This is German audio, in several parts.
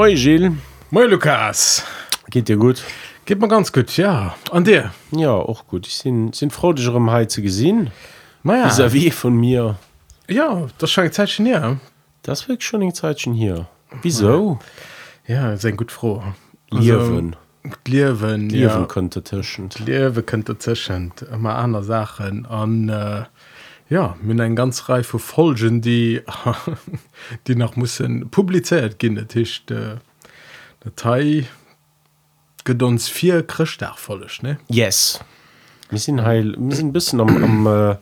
Moi Gilles, Moi Lukas geht dir gut? Geht mir ganz gut ja an dir Ja auch gut. Ich sind, sind froh, dich um Heize gesehen. Ma Ja. ja. wie von mir. ja das Zeit schon ja Das wird schon ein Zeitchen hier. Wieso? ja sehr gut froh Liewen. Liwen Liewen ja. könnte tischen. Liewe könnte zwischen immer andere Sachen an äh, ja mit ein ganz Reihe von Folgen die die noch müssen publiziert gehen Tisch der Datei geht uns vier Christdachvolles ne Yes. Wir sind heil, wir sind ein bisschen am, am äh,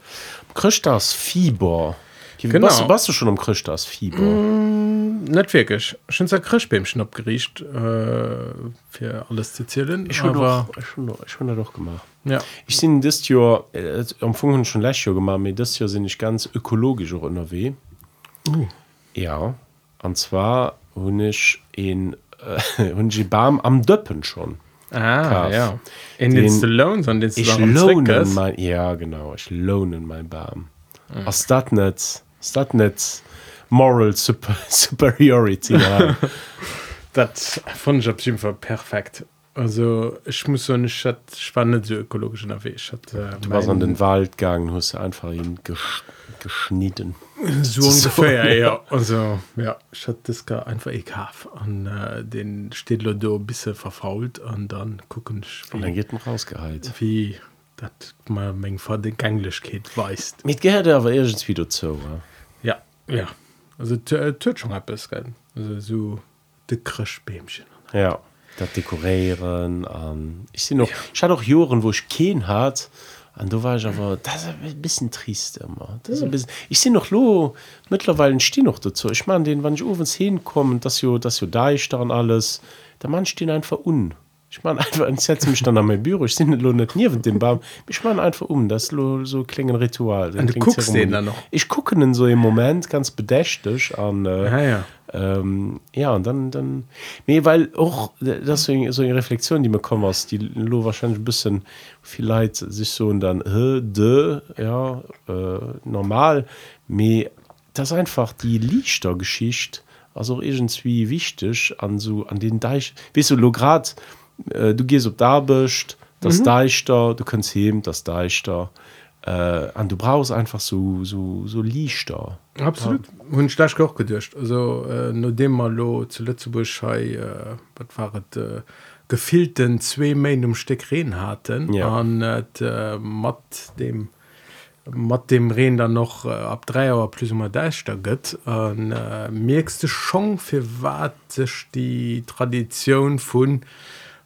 Christas Fieber. Genau. Was, warst du schon am Christas Fieber? net wirklich schon sein Krischbämchen abgeriecht äh, für alles zu zählen Ich habe doch, ich hab doch, gemacht. ja Ich sind das Jahr, äh, am Anfang schon letztes Jahr gemacht, aber das Jahr sind ich ganz ökologisch auch unterwegs. Ja, und zwar habe ich in äh, Baum am Döppen schon. Ah, Kauf. ja. In Den- den, Loans an den Ich lohne mein, ja genau, ich lohne mein Baum. Mhm. Ist das nicht, ist das nicht Moral super, Superiority? Ja. Dat fand ich Fall perfekt. Also ich muss so nicht spannend so ökologisch unterwegs. Hat, äh, Du warst an den Wald gegangen, hast einfach ihn gesch geschnitten. so ungefähr, ja. Also ja, ich hatte das gar einfach ekelhaft. Und äh, den steht da ein bisschen verfault und dann gucken ich, Und dann wie, geht man rausgehalten. wie das man mein Vater die Gänglichkeit weist. Mit gehört er aber irgendwie dazu. Ja. Ja, ja. Also tut schon etwas, gell? Also so die Krischbämchen. Ja, das Dekorieren. Ähm, ich sehe noch, ich hatte auch Jahren, wo ich keinen hatte. Und da war ich aber, das ist ein bisschen trist immer. Das ist ein bisschen, ich sehe noch, lo, mittlerweile stehe noch dazu. Ich meine, den, wenn ich abends hinkomme, das jo, das jo da ist da und alles, der Mann steht einfach un. Ich meine einfach, ich setze mich dann an mein Büro, ich sehe nicht, lo nicht neben dem Baum. Ich meine einfach um, das ist lo, so ein kleines Ritual. Und du guckst den dann noch? Ich gucke den so im Moment ganz bedächtig an. Äh, Ja, ja. ähm, ja und dann dann nee, weil auch das so eine, so eine Reflexion die mir kommen aus die lo wahrscheinlich ein bisschen vielleicht sich so und dann äh, de, ja äh, normal me das einfach die Lichtergeschichte also irgendwie wichtig an so an den Deich weißt du lo grad äh, du gehst ob da bist das mhm. Deichter du kannst heben das Deichter äh, und du brauchst einfach so so so Lichter Absolut ja. auch gedurcht also äh, no dem mal lo zu Lützeburg äh, wat waret äh, gefilten zwei Main um Steck reden hatten Ja. an äh, mat dem mat dem Reen dann noch äh, ab drei Uhr plus immer deichter gëtt an äh, merkste schon fir wat sech die Tradition vun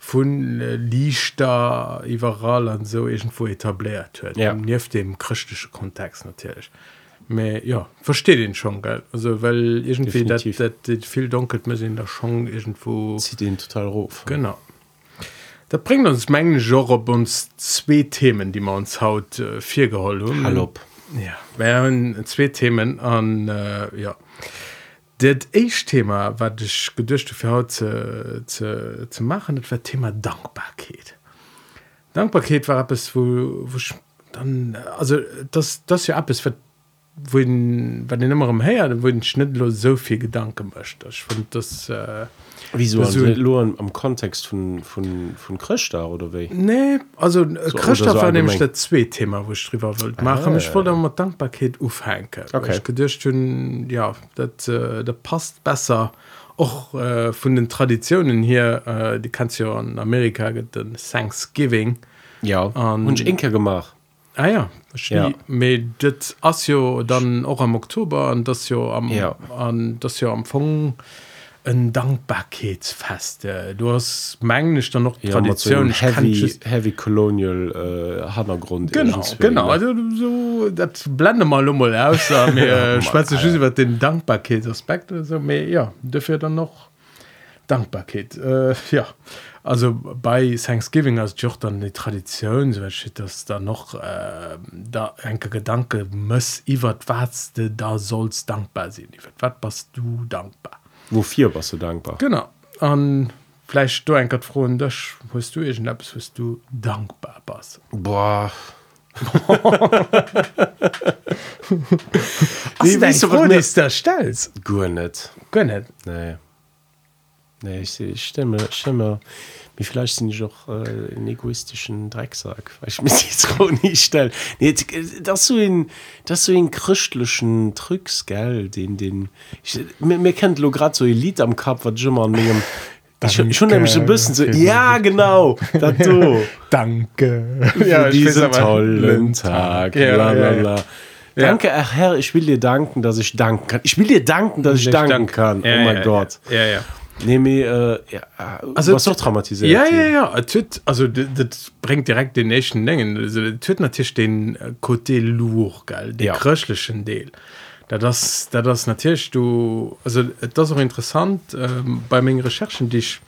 vun äh, überall an so irgendwo etabliert huet. Ja. nie dem christliche Kontext natürlich. Me, ja verstehe den schon geil also weil irgendwie dat, Definitiv. dat, dat viel dunkelt mir in der schon irgendwo. Zieht den total ruf. Genau. Da bringt uns mengen genre uns zwei Themen die man uns haut äh, vier geholfen Hallo. ja wären zwei Themen an äh, ja das echt Thema wat ich gedurcht für haut zu, zu, zu machen das war Thema Dankbarkeit. Dankbarkeit war etwas wo, wo ich dann also das das ja ab ist wo wenn den immer im her dann wurden schnittlos so viel Gedanken möchte ich fand das äh, wieso so, nur am, Kontext von von von Christa oder wie? Nee, also so, oder Christoph so war nämlich das zwei Thema wo ich drüber wollte machen. Ich wollte mal Dankbarkeit aufhängen. Okay. ich gedacht ja das äh, das passt besser. Auch äh, von den Traditionen hier äh, die kannst du ja in Amerika gibt den Thanksgiving. Ja. Ähm, und Inke gemacht ah, ja. ja. dit asio dann auch am oktober an das jo am ja. an das jo am Fong ein dankbarkeitsfest äh. du hast mengglisch dann noch ja, tradition so heavy, heavy colonial äh, Hintergrund. genau genau also, so das blende mal mal aus mir schwarze schüsse über den dankbarkeitsaspekt also mehr, ja dafür dann noch dankbarkeit äh, ja also bei Thanksgiving als auch dann die Tradition, so steht das da noch, äh, da ein Gedanke muss, über was du da sollst dankbar sein. Über was bist du dankbar? wofür warst du dankbar Genau. Und vielleicht du ein froh, das, was du irgendetwas, was du dankbar bist. boah Nee, weißt du, was mir- ist der Stelz Gut nicht. gönnet Nee. Ich, ich stimme, stimme. Wie vielleicht sind ich auch äh, einen egoistischen Drecksack, weil ich mich jetzt auch nicht stelle. Nee, das so ein, das so ein christlichen Tricks, gell, den, den, ich, mir, mir kennt lo gerade so Lied am Kopf, was mal an mir, ich, schon, nämlich so ein bisschen so, ja, genau, das du. danke für ich weiß diesen tollen Tag. Ja, bla, bla, ja, ja. bla. Ja. Danke, Herr, ich will dir danken, dass ich danken kann. Ich will dir danken, dass ich Ich danken danke. kann. Ja, oh mein ja, Gott. ja ja Nee, äh, ja, also was doch traumatisiert ja, ja, ja. Tut, also das bringt direkt den nächsten Längen tö natürlich den Côté lourd geil den ja. kröschlichen Deel da das da das natürlich du also das auch interessant ähm, bei meinen Recherchen die ich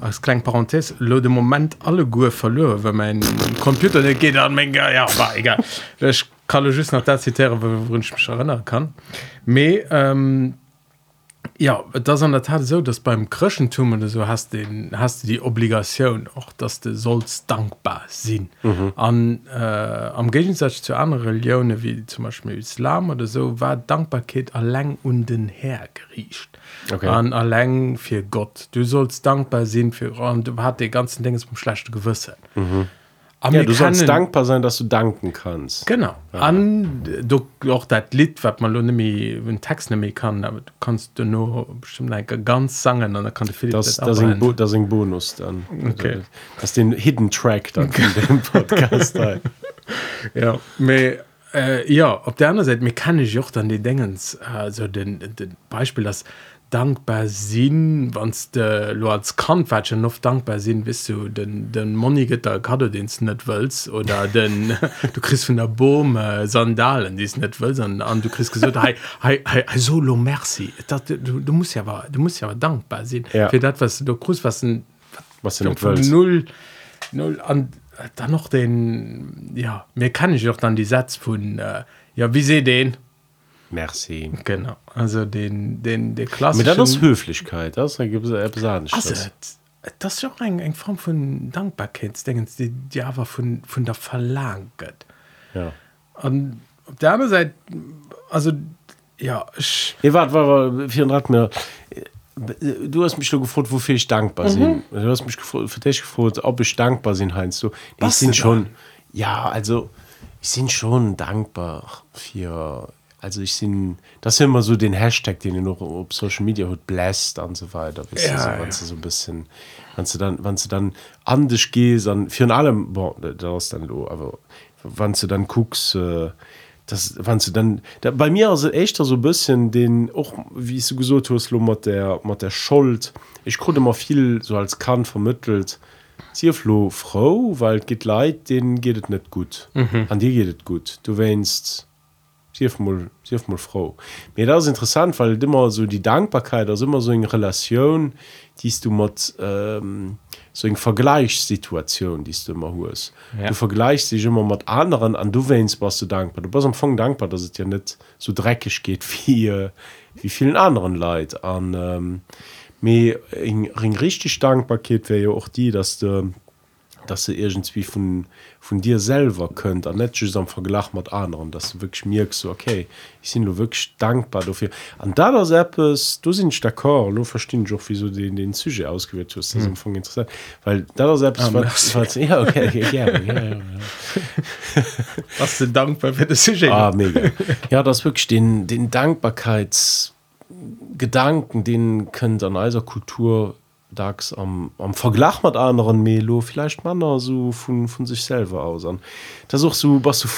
als klein Parenthes lo de moment alle Gu verlö wenn mein Computer der geht an Menge ja war egal ich kann just nach der zitieren wenn ich mich erinnern kann me ähm, ja das an der Tat so dass beim Krschentum oder so hast den hast du die Obligation auch dass du sollst dankbar sein mhm. an äh, am Gegensatz zu anderen Religionen wie zum Beispiel Islam oder so war Dankbarkeit allein und den her geriecht Okay. an allein für Gott du sollst dankbar sein für und du hat die ganzen Dinge vom schlechte Gewissen mhm. Ja, du sollst dankbar sein, dass du danken kannst. Genau. Ja. An du auch dat Lied wat man nimi den Text nimi kann, aber du kannst du nur bestimmt like, ganz sangen an kann du Das, das, ist ein Bo das ist ein Bonus dann. Okay. Das ist den Hidden Track dann in dem Podcast. ja me, äh, ja op der anderen Seite mir kann ich auch dann die Dingens also den, den Beispiel das dankbar sinn wanns de als Kantwäschen noch dankbar sinn wis du den den monigeter Kado den net wëz oder den du christ vun der Boom äh, Sandalen die net wë an du christ gesot hey, hey, hey, hey, solo merci. Dat, du, du musst ja aber, du musst ja aber dankbar sinn Ja. fir dat was du grus was ein, Was von null null an dann noch den ja mir kann ich auch dann die Satz von äh, ja wie se den Merci. genau also den den der Aber klassischen das ist Höflichkeit. Das gibt es etwas also, das- das ist ja auch eine, eine Form von Dankbarkeitsdingens die die aber von von der verlangt Ja. und auf der anderen Seite also ja ich, Nee, warte, warte, warte, 400 mir. Du hast mich schon gefragt, wofür ich dankbar bin. Du hast mich gefragt, für dich gefragt, ob ich dankbar bin, Heinz. Du, ich bin schon, ja, also, ich bin schon dankbar für, also ich bin, das ist immer so den Hashtag, den ihr noch auf Social Media hat, blessed und so weiter. Weißt Ja, du, so, ja. wenn du so ein bisschen, wenn du dann, wenn du dann an dich gehst, dann, für allem, boah, das ist dann lo, aber wenn du dann guckst, äh, das wann du dann da, bei mir also echt so ein bisschen den auch wie du gesagt hast lo, mit der mit der Schuld ich konnte immer viel so als kann vermittelt Tierflo Frau weil es geht leid denen geht es nicht gut mhm. an dir geht es gut du weinst mal, mal Frau mir das ist interessant weil immer so die Dankbarkeit also immer so in Relation die du mit ähm, so in Vergleichssituation die du immer hast Ja. du vergleichst dich immer mit anderen an du weinst was du dankbar du bist am Anfang dankbar dass es dir nicht so dreckig geht wie äh, wie vielen anderen Leid. An ähm, mir richtig Dankbarkeit wäre ja auch die dass du dass du irgendwie von, von dir selber könnt an net just am Vergleich mit anderen dass du wirklich merkst so, okay ich sind nur wirklich dankbar dafür an da das Apps du sind d'accord du verstehen doch wieso den den Sujet ausgewählt hast das ist hm. interessant weil da das Apps Ah, merci. ja okay, okay ja, ja, ja, ja. was du dankbar für das Sujet Ah, mega. ja das wirklich den den Dankbarkeitsgedanken den könnt an eiser Kultur dax am, am Verglach mit anderen Melo vielleicht man so von, von sich selber aus an. Das auch so was du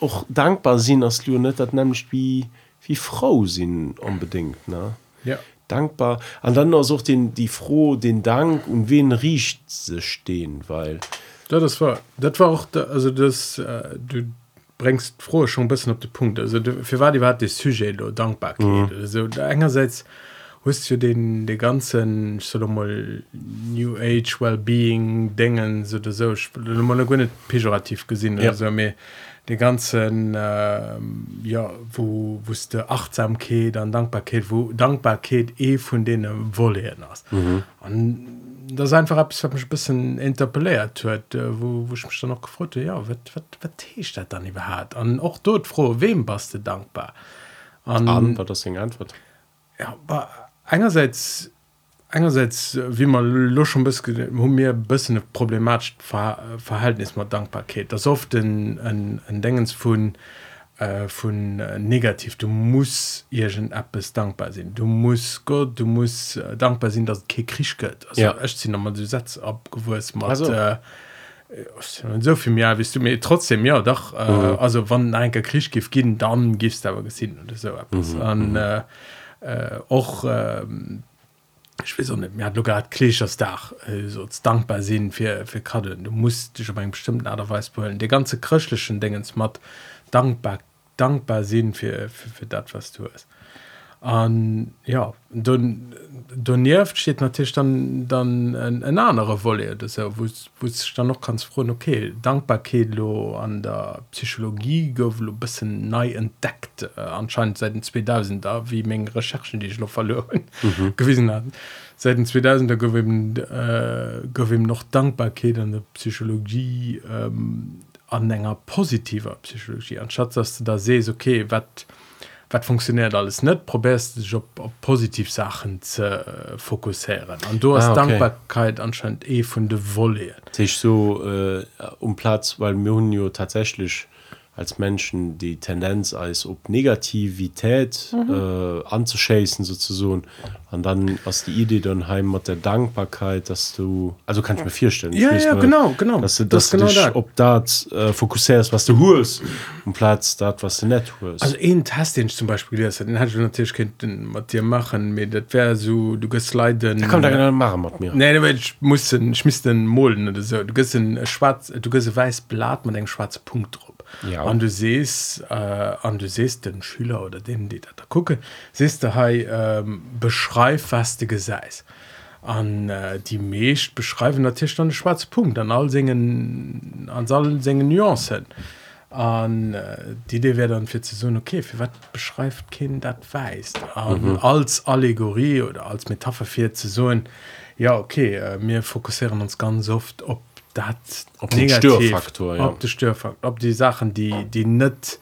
auch dankbar sind als du das nämlich wie wie Frau sind unbedingt ne? Ja. Dankbar. An dann auch den die froh den Dank und wen riecht sie stehen weil Ja, das war das war auch da, also das äh, du bringst froh schon ein bisschen auf den Punkt. Also für war die war das Sujet Dankbarkeit mhm. also da einerseits hast du den die ganzen mal New Age Wellbeing Dingen so oder so nicht pejorativ gesehen Ja. also mir die ganzen ähm, ja wo wusste Achtsamkeit an Dankbarkeit wo Dankbarkeit eh von denen wollen hast mhm. und das ist einfach etwas, was mich ein bisschen interpelliert hat, äh, wo, wo ich mich dann noch gefragt habe, ja, was, ist das dann überhaupt? Und auch dort froh, wem bist du dankbar? Und, An, war das eine Antwort? ja, aber einerseits, einerseits, wie man lo schon ein bisschen, haben wir ein bisschen Ver Verhältnis mit Dankbarkeit. Das ist oft ein, ein, ein Dingens von, äh, von äh, negativ. Du musst irgendetwas dankbar sein. Du musst Gott, du musst äh, dankbar sein, dass es kein Krieg gibt. Also, Ja. ich ziehe nochmal Sätze abgewusst mit, Also. äh, so viel mehr bist du mir trotzdem ja doch äh, mhm. also wann ein Krieg gibt gehen dann gibst du aber gesehen oder so etwas. Mhm, und äh, äh, auch ähm, ich weiß auch nicht mir hat sogar klischers Dach äh, so dankbar sind für für gerade du musst dich auf einen bestimmten Art und Weise wollen die ganze christlichen Dinge macht dankbar dankbar sind für für, für das was du hast an ja dann Donft steht natürlich dann dann ein en andere Wolle. Das ja, wo, wo dann noch ganz froh okay dankbarketlo an der Psychologie go bisschen nei entdeckt äh, anscheinend seit den 2000 da wie Menge Recherchen die ich noch verloren mhm. gewesen hatten seit den 2000er go äh, go noch dankbarkeit an der Psychologie ähm, an enger positiver Psychologie. Anstatt dass du da sest okay was was funktioniert alles nicht probärst dich auf, auf positiv Sachen zu äh, fokussieren und du hast Ah, okay. Dankbarkeit anscheinend eh von der Wolle sich so äh, um Platz weil mir hun ja tatsächlich als Menschen die Tendenz als ob Negativität mhm. äh, anzuschäßen sozusagen und dann aus die Idee dann heim mit der Dankbarkeit dass du also kann ich mir vorstellen Ja, ja, mal, genau, genau. dass du, Das dass ist du genau dich das. ob das äh, fokussierst was du holst um Platz das was du nicht holst Also einen Test, den ich zum Beispiel gelesen habe, den hätte ich natürlich könnt mit dir machen, aber das wäre so, du gehst leider... da kann da machen mit mir Nee, aber ich muss den, ich muss den molen oder so. Du gehst ein schwarz, du gehst ein weiß Blatt mit einem schwarzen Punkt drauf. Ja. Und du siehst, äh, und du siehst den Schüler oder den, die da, da gucken, siehst du hey, ähm, beschreib, was du gesagt an äh, die meist beschreiben natürlich dann den schwarzen Punkt an all singen an allen singen Nuancen an äh, die Idee wäre dann für zu so okay für was beschreibt Kind das weiß mhm. als Allegorie oder als Metapher für zu so ja okay äh, wir fokussieren uns ganz oft ob dat ob Störfaktor ja. ob die Störfaktor ob die Sachen die die net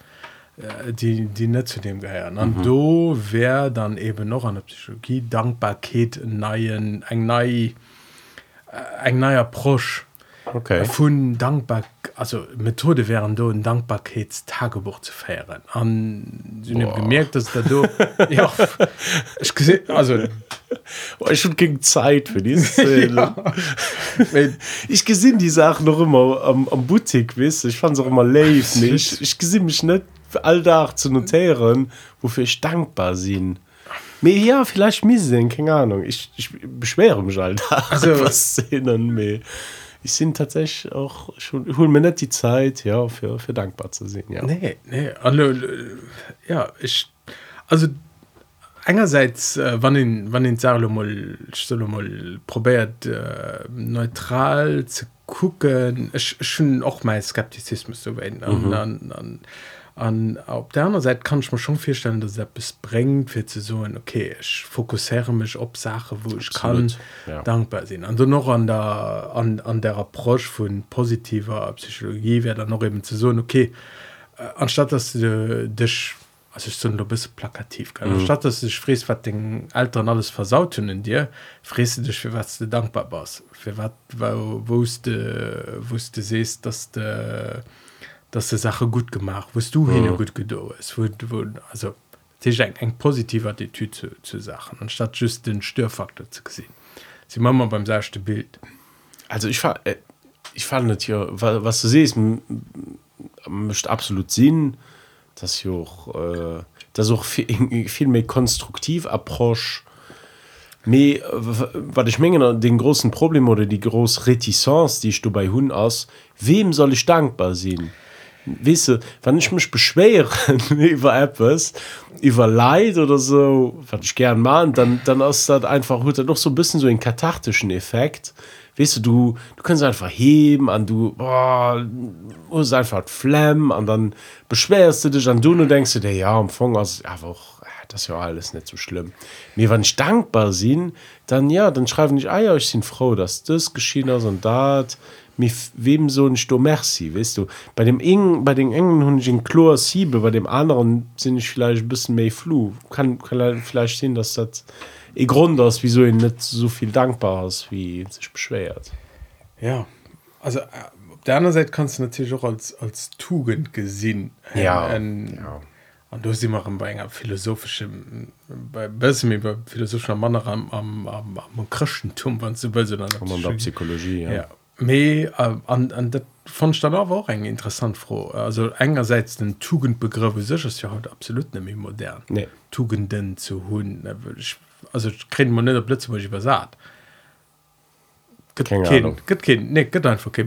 die die net zu dem gehören an mhm. do wär dann eben noch an der Psychologie Dankbarkeit neien eng nei eng neier prosch okay. Von dankbar also Methode wären do ein Dankbarkeitstagebuch zu feieren. An sie haben gemerkt dass da do ja ich gesehen also oh, ich schon gegen Zeit für die Szene. ja, ich gesinn die Sachen noch immer am, am Boutique wis ich fand auch immer live nicht. Ich gesinn mich nicht für alldach zu notieren wofür ich dankbar sind mir ja vielleicht miss keine Ahnung. Ich, ich beschwere mich halt Also- was Szenen mehr ich sind tatsächlich auch schon hol mir nicht die Zeit ja für für dankbar zu sehen ja nee nee also, äh, ja ich also einerseits äh, wann den wann den stelle mal probiert äh, neutral zu gucken ich, ich schon auch mein Skeptizismus zu werden mhm. an, an, an op der anderen Seite kann ich mir schon feststellen dass er bringt für zu so okay ich fokussiere mich ob Sache wo ich Absolut. kann ja. dankbar sehen also noch an der an, an der approach von positiver Psychologie wäre dann noch eben zu so okay anstatt dass du dich also ich so ein bisschen plakativ kann mhm. anstatt dass ich fries was den Eltern alles versaut in dir fräst du dich für was du dankbar warst für was wo, wo du wo du siehst dass du dass die Sache gut gemacht wo du mhm. hin gut gedo ist wo, wo, also das ist eng eng positive Attitüde zu, zu Sachen anstatt just den Störfaktor zu sehen. Sie machen mal beim ersten Bild. Also ich war äh, ich fand wa- was du siehst m- m- mischt absolut Sinn dass ja auch äh, das auch viel, viel mehr konstruktiv approche Me wat ich mengen den großen Problem oder die groß Reticence, die ich du bei hun aus, wem soll ich dankbar sein? Wisse, wann ich mich beschweren über etwas, über Leid oder so, was ich gern machen, dann, dann ist das einfach hat das noch so ein bisschen so einen kathartischen Effekt. Weißt du, du, du kannst einfach heben und du boah, hast einfach Flamm und dann beschwerst du dich und du nur denkst du dir, ja, am Anfang ist einfach, ja, das ist ja alles nicht so schlimm mir wann ich dankbar sind dann ja dann schreiben ich ah ja ich sind froh dass das geschehen ist und dat mir wem so ein Sto merci weißt du? Bei dem engen bei den engen hun ich chlor siebe bei dem anderen sind ich vielleicht ein bisschen mehr flu. Kann, kann vielleicht sehen dass das e Grund ist wieso ihn nicht so viel dankbar ist wie sich beschwert. Ja. Also äh, auf der anderen Seite kannst du natürlich auch als als Tugend gesehen Ja, und, ja. und du sie machen bei einer philosophischen bei besser bei philosophischer Mann am am am, am Christentum wenn du willst, oder Kommt man da Psychologie ja, ja Me äh, an, an dat von stand auch eng interessant froh. Also engerseits den Tugendbegriff sich ist ja heute absolut nämlich modern. Nee. Tugenden zu hun also kriegen man nicht plötzlich was übersagt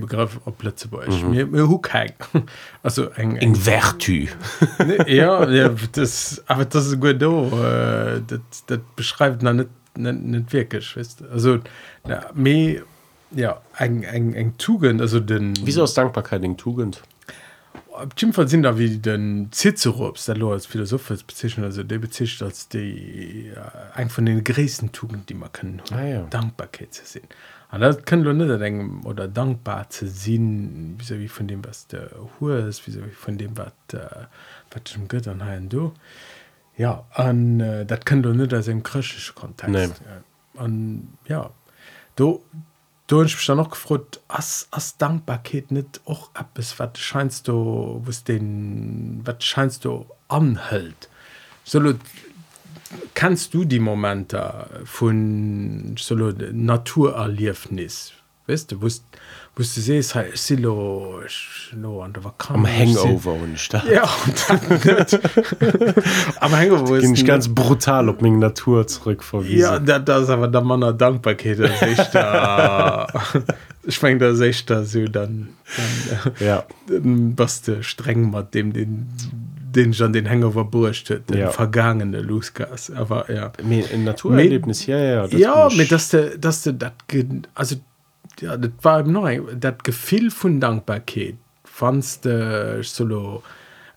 Begriff op Plitztzeburg hu also eng eng Vertu. Ja, ja das, aber das gut do dat, dat beschreibt na net net, net wirklich wisst also na, me ja eng eng eng Tugend also den wieso ist Dankbarkeit in Tugend Jim Fall sind da wie den Cicerops der als Philosoph als bezeichnet also der bezeichnet als die äh, eng von den größten Tugenden die man können Ah, ja. Dankbarkeit zu sehen und das können nicht denken oder dankbar zu sehen wie wie von dem was der Hu ist wie von dem was äh, was dem Gott an Herrn du ja an äh, das kann du nicht als im griechischen Kontext Nee. und ja du du hast mich dann noch gefragt as as Dankbarkeit nicht auch etwas was scheinst du was den was scheinst du anhält? Solo kannst du die Momente von solo Naturerliefnis weißt du wusst wusst du siehst halt silo no an der Vakanz am Hangover und ich da ja und dann nicht. am Hangover bin ich ist ganz brutal auf meine Natur zurückverwiesen ja da, das ist aber der Mann der Dankbarkeit das ist echt da ich meine das ist echt da so dann, dann ja dann was der streng mit dem den den schon den Hangover burcht den Ja. ja. vergangene Losgas aber ja Mir- ein Naturerlebnis ja ja das ja bin ich- mit dass der dass der ge- also ja das war eben neu dat Gefühl von Dankbarkeit fandst du solo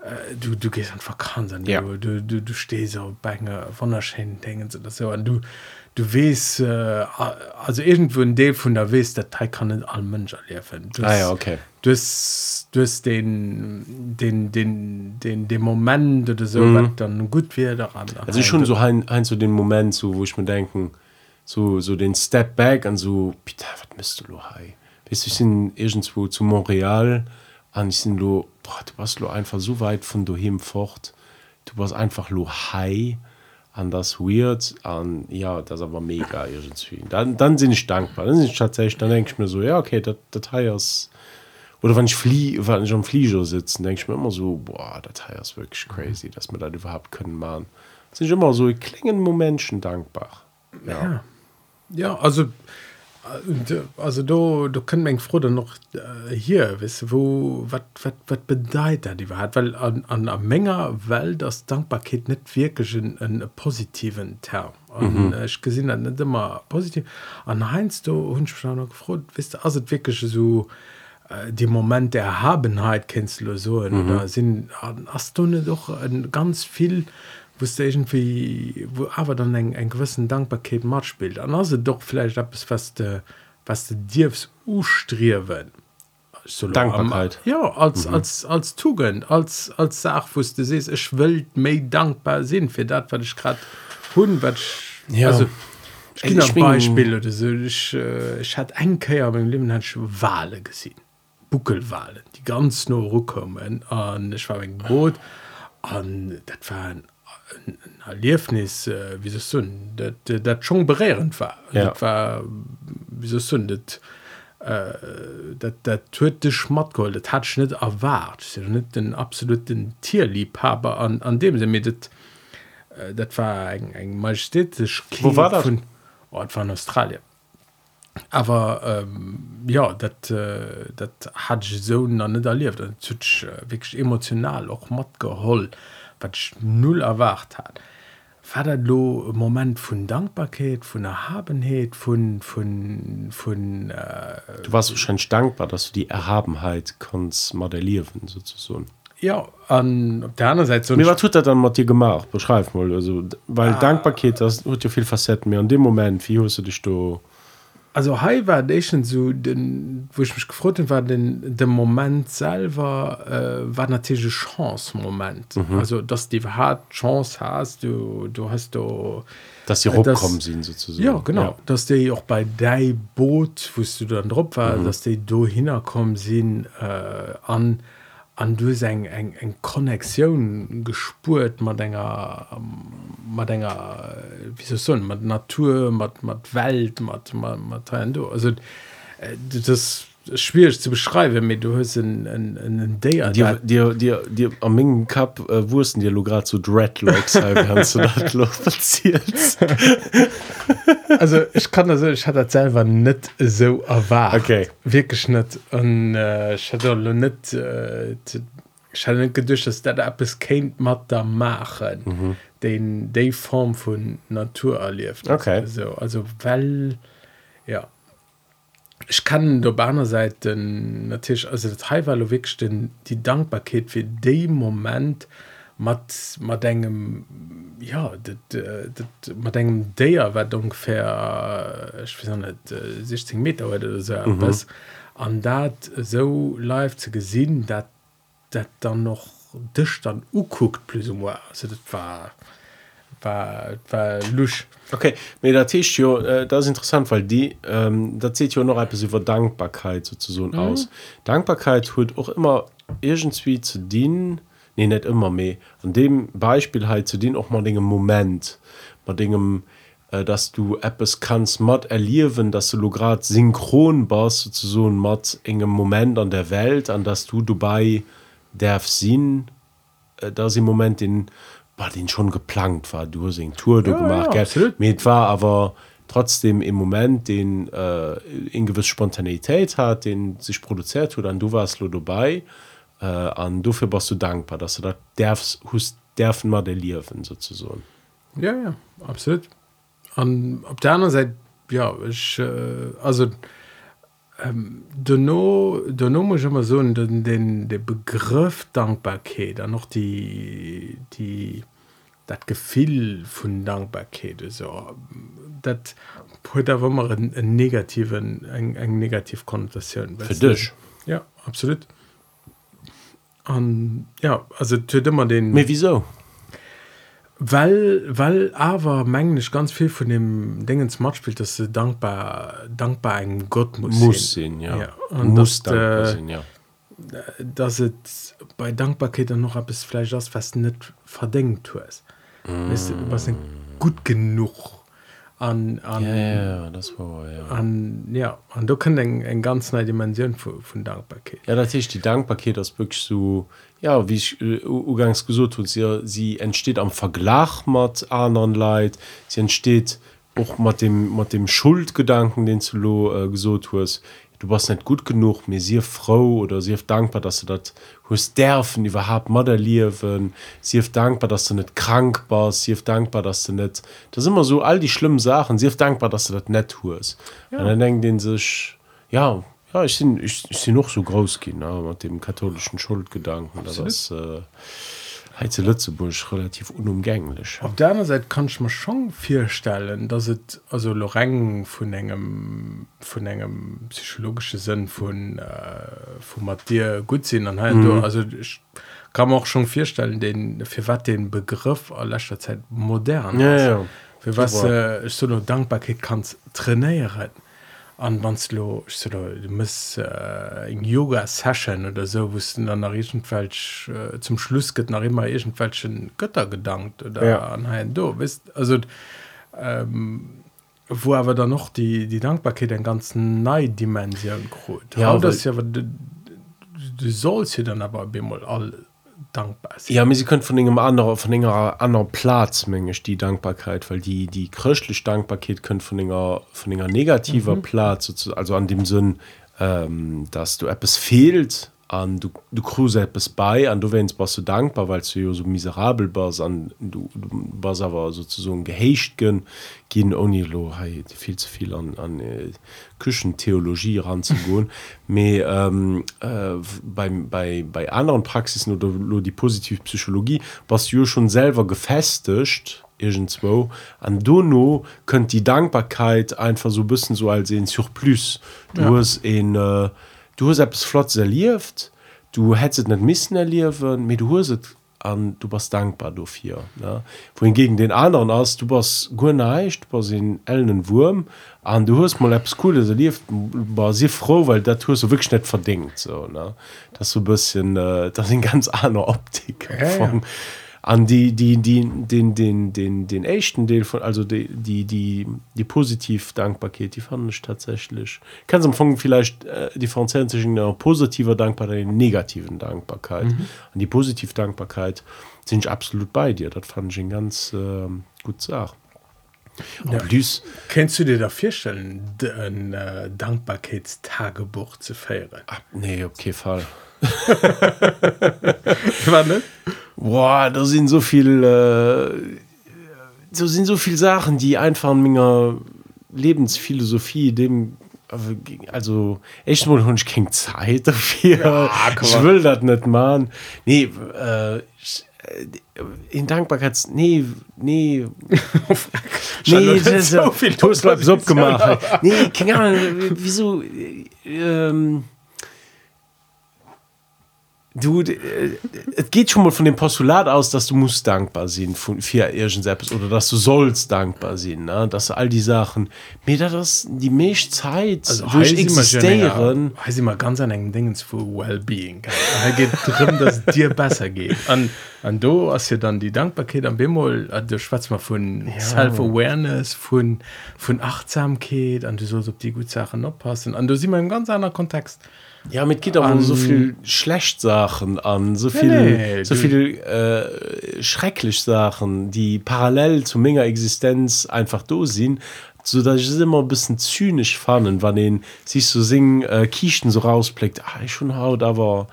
äh, du du gehst an Vakanz an Ja. du, du, du du stehst so bei wunderschönen Dingen so und du du weißt äh, also irgendwo ein Teil von der weißt der Teil kann nicht alle Menschen erleben Du ah hast- ja okay du hast, du hast den, den, den, den, den Moment oder so, Mhm. was dann gut wird daran. also schon so ein, ein so den Moment so wo ich mir denken so so den Step back an so Peter was müsste du hei weißt du ich sind irgendwo zu Montreal an ich sind lo boah, du warst lo einfach so weit von daheim fort. Du warst einfach lo high an das weird an ja das aber mega irgendwie. Dann dann sind ich dankbar. Dann sind ich tatsächlich dann denke ich mir so ja okay das ist oder wenn ich flie wenn ich am Flieger sitze denke ich mir immer so boah das ist wirklich crazy dass wir das überhaupt können machen sind immer so klingen Momentchen dankbar. Ja, Ja, ja also, äh, und, also du, du können mich froh dann noch äh, hier, weißt wo, was bedeutet das überhaupt? Weil an, an einer Menge Welt das Dankbarkeit nicht wirklich ein, ein positiven Term. Und mhm. äh, ich gesehen das nicht immer positiv. Und Heinz, du hast mich auch noch gefreut, weißt du, also wirklich so, äh, die Moment der Erhabenheit kennst du so mhm. oder sind hast du nicht doch ganz viel wusste irgendwie wo aber dann ein, ein gewissen Dankbarkeit macht spielt und also doch vielleicht etwas was de, was du dirfst ustreben so Dankbarkeit. am, ja als mhm. als als Tugend als als Sach wusste siehst ich will mir dankbar sind für das was ich gerade hun was ich- Ja. also ich ein Beispiel oder so ich, äh, ich hatte ein Kehr beim Leben hatte ich Wale gesehen Buckelwale die ganz nur rückkommen und ich war im Boot und das war ein, ein, ein Erlebnis äh, wie so das, das, das schon berehrend war. Ja. das war wie so das äh, dat huet de schmatgold dat hat net erwart net den absoluten Tierliebhaber an an dem mit dat äh, dat war eng eng majestätisch Wo war dat? oh, das war in Australien. Aber ähm, ja dat äh, hat ich so noch net erlebt. Das hat ich, äh, wirklich emotional auch mat geholl wat null erwacht hat. Fadert lo moment von Dankbarkeit von erhabenheit von von von äh, du warst schon dankbar dass du die erhabenheit kannst modellieren sozusagen. Ja an op der anderen Seite so was tut er dann mit dir gemacht? Beschreib mal also weil ah, Dankbarkeit das ja viel Facetten mehr. An dem moment wie hast du dich du da also hi war de schon so den wo ich mich gefreut hab, war den der moment selber äh, war natürlich chance moment mhm. also dass die hart chance hast du du hast du dass sie Äh, rumkommen sind sozusagen ja genau ja. dass die auch bei dei Boot wost du dann drauf war mhm. dass die do hinkommen sind äh, an an du eng eng eng Konneexioun gespurt mat ennger mat ennger wie so mat Natur mat mat Welt mat mat du also das schwierig zu beschreiben mit du hast en en Day dir dir dir dir am mengen Kap äh, wursten dir lo grad so Dreadlocks kannst du das passiert also ich kann das ich hatte das selber net so erwartet Okay. wirklich net und äh, ich hatte auch net äh, zu- ich hatte nicht gedacht dass der etwas kennt mat da machen mhm. den die Form von Natur erlebt Okay. so also weil ja ich kann der Bahnerseite natürlich also Taiwanweg stehen die Dankbarkeit für dem Moment mat mat engem ja dit, dit, mat engem déier wat ungefähr net 16 Meter oder so mhm. was an dat so live zu gesinn dat dat dann noch Dich dann uguckt plus war dat war war war lusch okay mir der Tisch jo äh, das ist interessant weil die ähm, da zählt ja noch etwas über Dankbarkeit sozusagen mhm. aus. Dankbarkeit tut auch immer irgendwie zu dienen nee nicht immer mehr. An dem Beispiel halt zu dienen auch mal den Moment. Mal dem äh, dass du etwas kannst matt erleben dass du grad synchron bist sozusagen matt engem Moment an der Welt an dass du dabei darf sehen äh, da im Moment den war den schon geplant war du hast eine Tour du Ja, gemacht ja, gell? absolut. mit war aber trotzdem im Moment den äh, in gewiss Spontanität hat den sich produziert hat dann du warst lo dabei äh, an dafür warst du dankbar dass du da darfst hust dürfen mal sozusagen Ja, ja, absolut. Und auf der anderen Seite, ja, ich, äh, also, ähm, Donno muss immer so den, den den Begriff Dankbarkeit dann noch die die das Gefühl von Dankbarkeit so das hat aber immer einen, einen negativen ein, ein negativ Konnotation für dich? Ja absolut. Und, ja also tut immer den mir wieso? Weil weil aber mengglisch ganz viel von dem Dingen smart spielt dass du dankbar dankbar ein Gott muss muss sein. sein ja, Ja, und muss das, dankbar äh, sein ja dass es bei Dankbarkeit dann noch etwas vielleicht das fast nicht verdenkt hast mm. weißt was nicht gut genug an an ja, ja das war ja. an ja und du kann eine, eine ganz neue Dimension von, von Dankbarkeit. Ja, natürlich die Dankbarkeit das wirklich so ja wie ich äh, ugangs gesucht und sie, sie entsteht am Vergleich mit anderen Leid sie entsteht auch mit dem mit dem Schuldgedanken den du lo, äh, gesucht hast du warst nicht gut genug mir sehr froh oder sehr dankbar dass du das hast dürfen überhaupt Mutter lieben sehr dankbar dass du nicht krank warst. Sehr dankbar dass du nicht das ist immer so all die schlimmen Sachen. Sehr dankbar dass du das nicht tust ja. und dann denken den sich ja ja ich bin ich, ich bin noch so groß gehen ne, mit dem katholischen Schuldgedanken das ist äh, Heize Lützeburg relativ unumgänglich Auf der anderen Seite kann ich mir schon vorstellen, dass es also Loreng von einem von einem psychologischen Sinn von äh, von dir gut sind an mhm. also ich kann mir auch schon vorstellen, den für was den Begriff in letzter Zeit modern ja, ist. ja. Für was äh, ich so eine Dankbarkeit kannst trainieren. An wanns lo so, du muss äh, yoga session oder so wo du dann nach irgendwelsch äh, zum schluss geht nach immer irgendwelchen götter gedankt oder Ja. an do wisst also ähm, wo aber dann noch die die dankbarkeit den ganzen neidimension grot Ja, ja das weil- ja du, du sollst hier dann aber bemol all dankbar sein Ja, aber sie können von einem anderen, von einer anderen Platz, meine ich, die Dankbarkeit, weil die, die christliche Dankbarkeit können von einer, von einer negativer mhm. Platz, also an dem Sinn, ähm, dass du etwas fehlt an du du kruse etwas bei an du wennst was du dankbar weil du ja so miserabel bist an du du was aber sozusagen gehecht gehen gehen ohne lo hey, viel zu viel an an äh, Küchentheologie ranzugehen me ähm, äh, beim bei bei anderen Praxisen oder lo die positive Psychologie was du schon selber gefestigt irgendwo an Dono könnt die Dankbarkeit einfach so bisschen so als ein Surplus du Ja. hast in äh, du hast etwas flott erlieft du hättest nicht missen erliewen mit du hast an du bist dankbar dafür ne? wohingegen den anderen aus du bist gut nicht du bist in ellen Wurm an du hast mal etwas cooles erlebt war sehr froh weil das hast du wirklich nicht verdient so ne? das ist so ein bisschen äh, das ist eine ganz andere Optik Ja, ja. An die die die den den den den echten Deel von also die die die die positiv Dankbarkeit die fand ich tatsächlich kann am Anfang vielleicht äh, differenzieren zwischen einer positiver Dankbarkeit und einer negativen Dankbarkeit mhm. an die positive Dankbarkeit sind ich absolut bei dir das fand ich ein ganz ähm, gut Sache Ja. plus Kennst du dir da vorstellen, ein äh, Dankbarkeitstagebuch zu feiern? ah, nee okay Fall War nicht? Boah, da sind so viel äh, so sind so viel Sachen, die einfach in meiner Lebensphilosophie dem also echt mal ich keine Zeit dafür. Ja, ich will das nicht machen nee äh, in Dankbarkeits nee nee. Nee das so so viel Opposition. gemacht nee keine Ahnung wieso äh, ähm, du äh, es geht schon mal von dem Postulat aus dass du musst dankbar sein für irgend selbst oder dass du sollst dankbar sein ne? dass all die Sachen mir da das die Milch Zeit also, wo ich existieren Heißt immer ganz an engen Dingens für Wellbeing. Da geht drin, dass es dir besser geht. Und, und du hast ja dann die Dankbarkeit am Bemol, äh, du schwätzt mal von ja. Self-Awareness, von, von Achtsamkeit, und du sollst auf die guten Sachen aufpassen. Und du siehst mal einen ganz anderen Kontext. Ja mit geht auch An- so viel schlecht Sachen an so viel nee, so du- viel äh, schrecklich Sachen die parallel zu meiner Existenz einfach do sind so dass ich es immer ein bisschen zynisch fanden wann den siehst du singen äh, Kichten so rausplickt ah, ich schon haut aber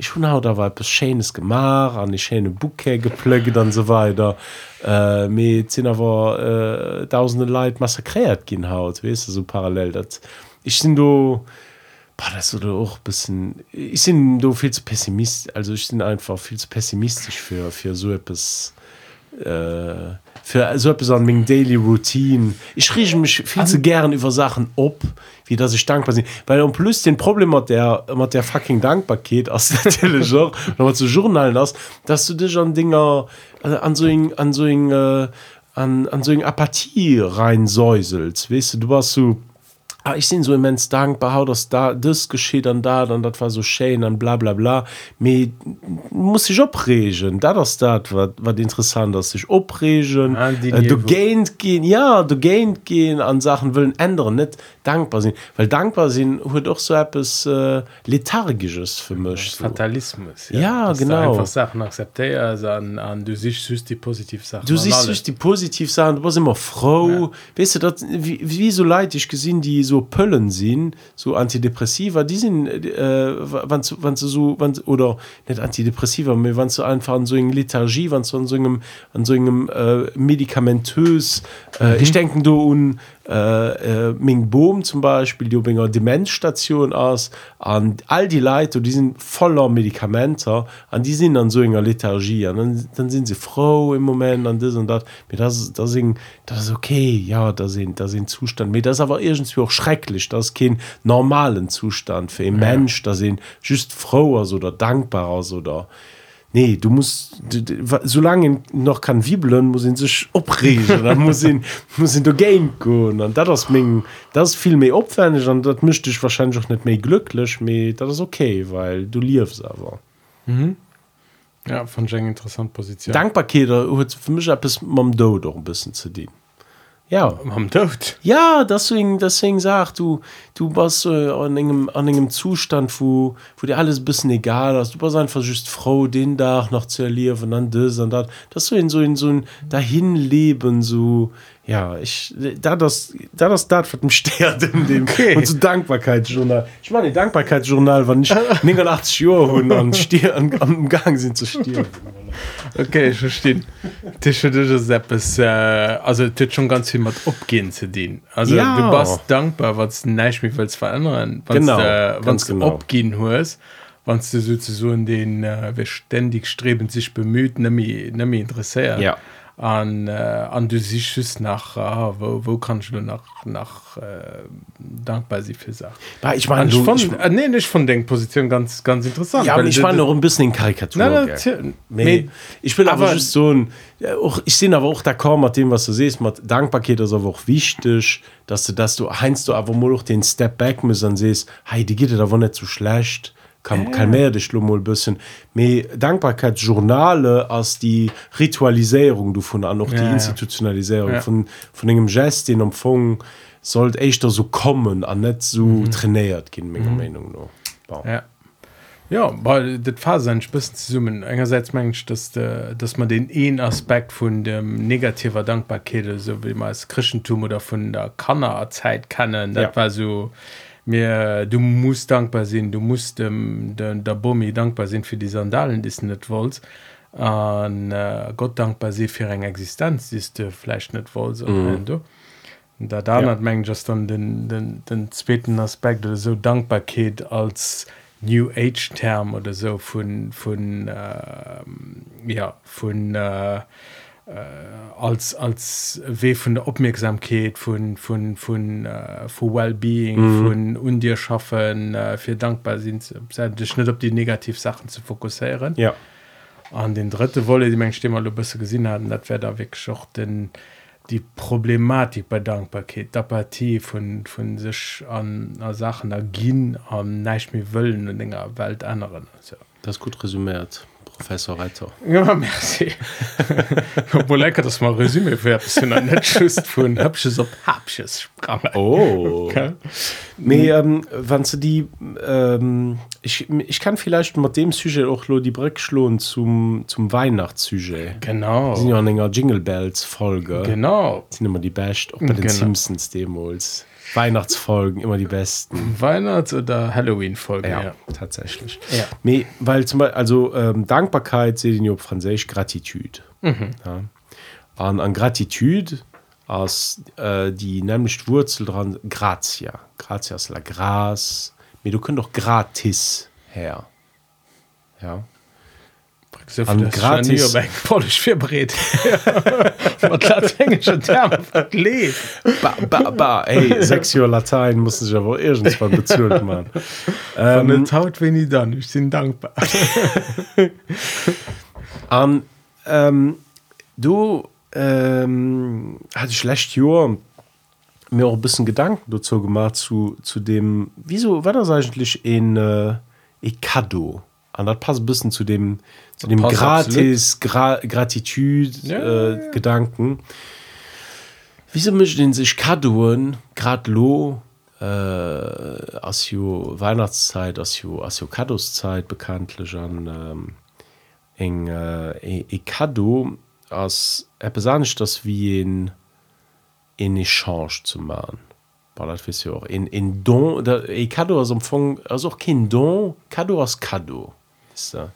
ich schon haut aber etwas Schönes gemacht an die schöne Bucke geplöget und so weiter. Äh, mit sind aber äh, tausende Leute massakriert gehen haut weißt du so parallel. Das ich sind du Boah, das ist auch ein bisschen. Ich bin da viel zu pessimistisch. Also, ich bin einfach viel zu pessimistisch für, für so etwas. Äh, für so etwas an meiner Daily Routine. Ich rieche mich viel zu gern über Sachen ab, wie dass ich dankbar bin. Weil und plus den Problem mit der, mit der fucking Dankbarkeit aus auch, wenn man zu Journalen hast, dass du dich an Dinger, an so ein, an so ein, äh, an, an so eine Apathie reinsäuselst. Weißt du, du warst so, ah, ich bin so immens dankbar, how das da, das geschieht dann da, dann das war so schön, dann bla bla bla. Me muss ich abregen. Das ist das, was, was interessant ist. Sich abregen, Ah, äh, du gehend gehen, ja, du gehend gehen an Sachen wollen ändern, nicht dankbar sein. Weil dankbar sein hat auch so etwas äh, Lethargisches für mich. So. Fatalismus. Ja, Dass du genau. einfach Sachen akzeptierst und, und du siehst süß die positiv Sachen. Du an siehst durch die positiv Sachen, du warst immer froh. Ja. Weißt du, das, wie, wie so Leute ich gesehen, die so Pöllen sind, so Antidepressiva, die sind, äh, wenn du, wenn du so, wenn, oder nicht Antidepressiva, aber wenn du einfach an so einer Lethargie, wenn du an so einem, an so einem äh, medikamentös, äh, mhm. ich denke du an äh, äh, Ming Boom zum Beispiel, die einer Demenzstation aus, an all die Leute, die sind voller Medikamente, an die sind an so einer Lethargie, und dann, dann sind sie froh im Moment an das und das. Mir das, das, sind, das ist okay, ja, da sind, da sind Zustand. Mir das ist aber irgendwie auch schrecklich, das ist kein normalen Zustand für einen ja. Mensch, da sind just froh aus oder dankbar oder Nee, du musst, solange noch kann wiebeln, muss ihn sich abregen, dann muss ihn, muss ihn dagegen gehen. Und das ist, mein, das ist viel mehr aufwendig und das möchte ich wahrscheinlich auch nicht mehr glücklich, aber das ist okay, weil du liebst aber. Mhm. Ja, von eine interessante Position. Dankbarkeit hat für mich etwas mit dem auch ein bisschen zu dienen. Ja. Am Tod? Ja, deswegen, deswegen sagt du, du bist äh, an, einem, an einem Zustand, wo, wo dir alles ein bisschen egal ist. Du bist einfach just froh, den Tag noch zu erleben, dann das und das. Das so in so in so ein Dahinleben, so, ja ich da das da das dat für dem Stern in dem Okay. und so Dankbarkeitsjournal ich meine Dankbarkeitsjournal wann ich 89 Jahre und an stier am Gang sind zu stieren okay ich verstehe das ist etwas äh, also das schon ganz viel mit abgehen zu dienen also Ja. du bist dankbar was nicht mehr willst verändern wenn Genau, äh, wenn's genau. abgehen hast wenn du sozusagen den äh, wer ständig strebend sich bemüht nämlich nämlich interessiert Ja. An äh, an du siehst just nach ah, wo, wo kannst du nach nach äh, dankbar sie für Sachen? Weil ich meine du, fand, ich, äh, nee, nicht von der Position ganz ganz interessant ja, aber ich meine noch ein bisschen in Karikatur gell. erzähl- Nee, ich will aber, Aber- so ein, auch, ich sehe aber auch da kaum mit dem was du siehst. Mit Dankbarkeit ist aber auch wichtig dass du dass du heinst du aber mal auch den Step back müssen siehst. Hey die geht dir aber nicht so schlecht kann kann mehr dich ein bisschen mehr Dankbarkeitsjournale als die Ritualisierung du von an auch die Ja. Institutionalisierung Ja. von von dem Gest den Empfang sollte echt da so kommen an nicht so Mhm. trainiert gehen meiner Meinung nach Bon. Ja. Ja, weil das war sein bisschen zu summen. Einerseits meine ich, dass, de, dass man den einen Aspekt von dem negativer Dankbarkeit, so wie man als Christentum oder von der Kannerzeit kennen, das Ja. war so, mir du musst dankbar sinn du musst ähm, den der Bomi dankbar sinn für die Sandalen die net wollt an äh, Gott dankbar se fir eng Existenz ist äh, fleisch net woll mhm. du da dann ja. hat meng just dann den den den zweten Aspekt oder so Dankbarkeit als New Age Term oder so von von äh, ja von äh, als als we von der Aufmerksamkeit von von von äh, von wellbeing mhm. von und dir schaffen äh, für dankbar sind nicht auf die negativ Sachen zu fokussieren ja an den dritte wolle die Menge Stimme besser gesehen haben das wäre da wirklich auch den die Problematik bei Dankbarkeit Apathie von von sich an, an Sachen ergehen an nicht mehr wollen und länger Welt anderen so. das gut resümiert ja Professor Retter. ja merci obwohl lecker das mal Resümee für nicht just von hübsches auf hübsches Sprache Oh. Okay. Ähm, wenn du die, ähm, ich, ich kann vielleicht mit dem Sujet auch lo die Brücke schlagen zum, zum Weihnachtssujet. genau Wir sind ja in einer Jingle Bells Folge. genau Das sind immer die besten, auch bei den Genau. Simpsons Demos. Weihnachtsfolgen immer die besten. Weihnachts- oder Halloween-Folge Ja, ja. tatsächlich. Ja. Me, weil zum Beispiel, also ähm, Dankbarkeit sehe ich auf Französisch Gratitude. Mhm. Ja. An, an Gratitude als äh, die nämlich Wurzel dran gratia. Gratia ist la grâce. Me, du könnt doch gratis her. Ja. An gratis- Polish verbret. Was lateinische Terme verklebt. Ba, ba, ba, ey, sechs Jahre Latein mussten sich aber irgendwann bezahlt machen. Von der Taut wenig dann. Ich bin dankbar. An ähm, du ähm, hatte ich letztes Jahr mir auch ein bisschen Gedanken dazu gemacht zu, zu dem, wieso war das eigentlich ein, äh, ein Kado? Und das passt ein bisschen zu dem, zu dem gratis Gra Gratitude Ja, äh, ja. Wieso möchten sich Kadoen gerade lo äh, als jo Weihnachtszeit, als jo, Kadoszeit bekanntlich an ähm, eng äh, e, e Kado als besanisch das wie in in Echange zu machen. Voilà, das in in Don der e Kado als Empfang also auch kein Don Kado als Kado ist da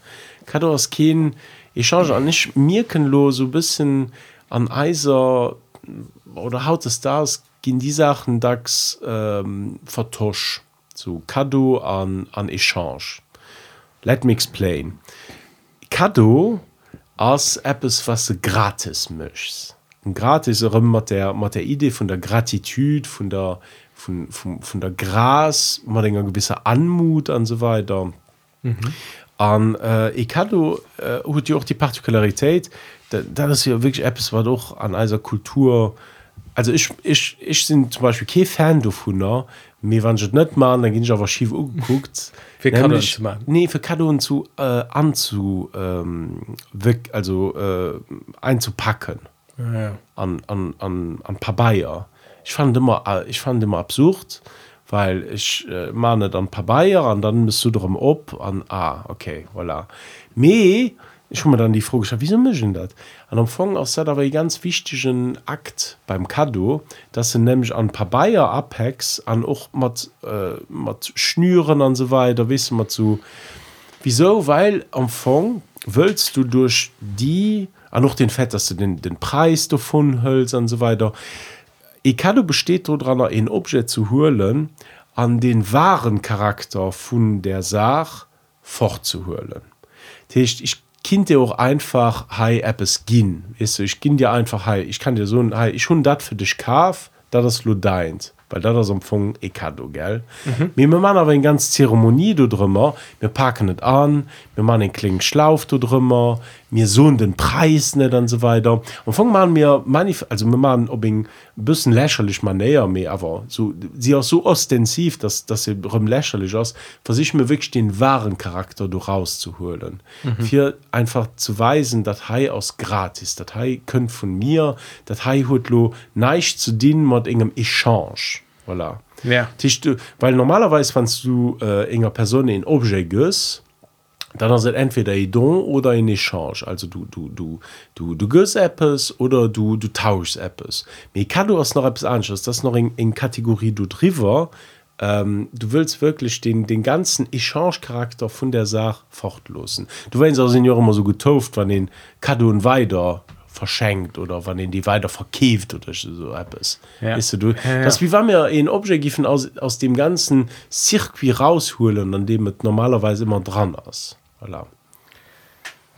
Kado als kein Echange an nicht mir können lo so bisschen an Eiser oder haut es das gehen die Sachen dax ähm, vertosch so Kado an an Echange. Let me explain. Kado als etwas was du gratis möchtest. Und gratis auch immer mit der mit der Idee von der Gratitude von der von, von, von der Gras mit einer gewissen Anmut und so weiter an äh, e Kado äh, hat ja auch die Partikularität da, das ist ja wirklich etwas was doch an einer Kultur also ich ich ich sind zum Beispiel kein Fan davon ne? mir wann ich nicht machen dann gehen ich aber schief angeguckt Für Kadoen zu machen. nee für Kadoen zu äh, anzu ähm, weg, also äh, einzupacken Ja, ja. an, an, an, an paar Bayer. Ich fand immer, äh, ich fand immer absurd, weil ich äh, mahne dann ein paar Bayer und dann bist du drum ob an ah, okay, voilà. Me, ich habe mir dann die Frage gestellt, wieso müssen das? Am Anfang ist das aber ein ganz wichtigen Akt beim Kado, dass sie nämlich an ein paar Bayer abhängst, an auch mit, äh, mit Schnüren und so weiter, du, mit so. Wieso? Weil am Anfang willst du durch die, auch noch den Fett, dass du den, den Preis davon hältst und so weiter. Ich Kado besteht daran, ein Objekt zu holen, an den wahren Charakter von der Sache fortzuholen. Das heißt, ich kind dir auch einfach hey Apps gin. Weißt du, ich gin dir einfach hey ich kann dir so hey, ich hun dat für dich kaf da das lo deint weil da das empfang e kado gell? Mir mhm. man aber en ganz Zeremonie du drümmer wir packen net an mir man den kling schlauf du drümmer mir so den Preis net und so weiter. Und fang man mir manif also mir man ob ich bisschen lächerlich man näher mir aber so sie auch so ostensiv dass dass sie lächerlich aus was ich mir wirklich den wahren Charakter du rauszuholen mhm. für einfach zu weisen dat Hai aus gratis dat Hai könnt von mir dat Hai hutlo neisch zu dienen mit engem Echange voilà. ja. Tisch, weil normalerweise fandst du äh, enger Person in Objekt göss dann ist es entweder ein Don oder ein Echange. Also du, du, du, du, du gibst etwas oder du, du tauschst etwas. Aber kann du noch etwas anderes. Das ist noch in, in Kategorie du drüber. Ähm, du willst wirklich den, den ganzen Echange-Charakter von der Sache fortlosen. Du weißt auch, sind ja immer so getauft, wenn den Kado weiter verschenkt oder wann den die weiter verkäft oder so etwas. Ja. Weißt du, Ja, ja. das wie wenn wir ein Objekt aus, aus dem ganzen Circuit rausholen, an dem es normalerweise immer dran ist. Voilà.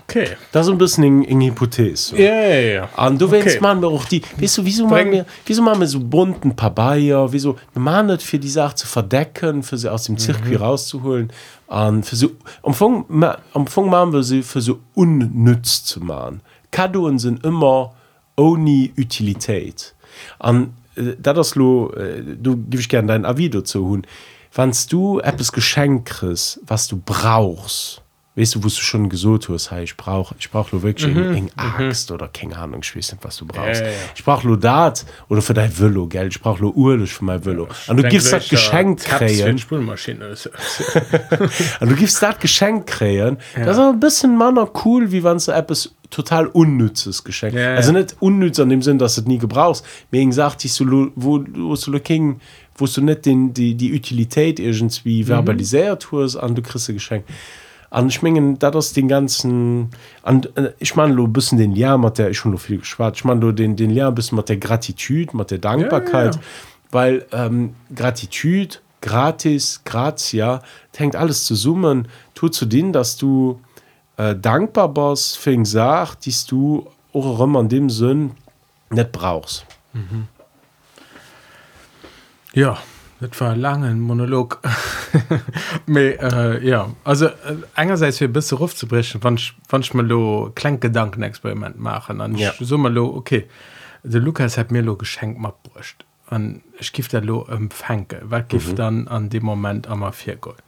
okay Das ist ein bisschen eine Hypothese. Ja ja ja Und du willst Okay. machen wir auch die, weißt du, wieso machen wir, wieso machen wir so bunten Papaya, wieso, wir machen das für die Sache zu verdecken, für sie aus dem Zirkuit rauszuholen, und für so, am Anfang, am Anfang machen wir sie für so unnütz zu machen. Kadoen sind immer ohne Utilität. Und äh, das lo, äh, du gibst gerne dein Avis dazu hun. Wenn du etwas geschenkt kriegst, was du brauchst, weißt du, wo du schon gesagt hast, hey, ich brauche ich brauch nur wirklich mhm. eine Axt oder keine Ahnung, ich weiß nicht, was du brauchst. Ja, ja, ja. Ich brauche nur das oder für dein Velo, gell? Ich brauche nur Urlaub für mein Velo. Und du gibst das Geschenk. Spülmaschine Und du gibst das Geschenk kriegen. Das ist ein bisschen manner cool, wie wenn du etwas total unnützes Geschenk. Ja. Also nicht unnütz in dem Sinn, dass du es nie gebrauchst. Mir sagt, ich so, wo, wo du king, wo du nicht den, die, die Utilität irgendwie verbalisiert hast, und du kriegst ein Geschenk. Und ich meine, das ist den ganzen, und äh, ich meine, ein bisschen den Jahr mit der, ich schon noch viel geschwatzt, ich meine, den, den Jahr bisschen mit der Gratitude, mit der Dankbarkeit, ja. weil ähm, Gratitude, gratis, gratia, das hängt alles zusammen, tut zu denen, dass du äh, dankbar bist für eine Sache, die du auch immer in dem Sinn nicht brauchst. Ja, das war ein langer Monolog. Me, äh, ja, also äh, einerseits für ein bisschen aufzubrechen, wenn ich, wenn ich mal so klein Gedankenexperiment machen, dann Ja. so mal lo, okay, der Lukas hat mir lo geschenkt mitgebracht und ich gebe da lo empfangen. Was gibt Mhm. dann an dem Moment einmal vier Gold?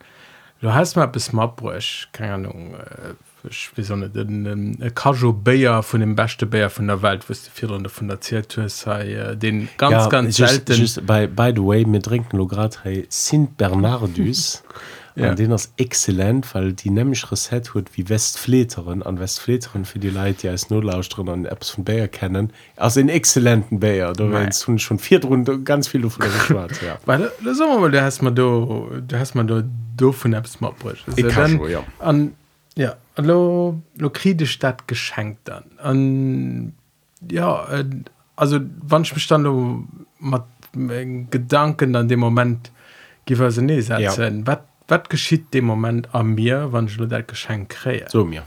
Du hast mal bis mitgebracht, keine Ahnung, äh, ich weiß auch nicht, den, den Cajo Bayer von dem besten Bayer von der Welt, was du vier von erzählt hast, sei, äh, den ganz, ganz just, selten. Just, by, by the way, wir trinken gerade hey, Sint Bernardus. Ja. ja. den ist exzellent, weil die nämlich Reset hat wie Westfleterin. An Westfleterin für die Leute, die als Notlaus drin und Apps von Bayer kennen. Also einen exzellenten Bayer. Da werden schon, schon vier drunter, ganz von der Schwarz, ja. Weil, da sagen wir mal, da hast man da, da hast man da, da von etwas mal. Also Ich kann dann, schon, ja. An, ja hallo lokride stadt geschenkt dann. An ja also wann bestand mat gedanken an dem moment giwer nee ja. wat wat geschieht dem moment an mir wann dat geschenk kree? So mir.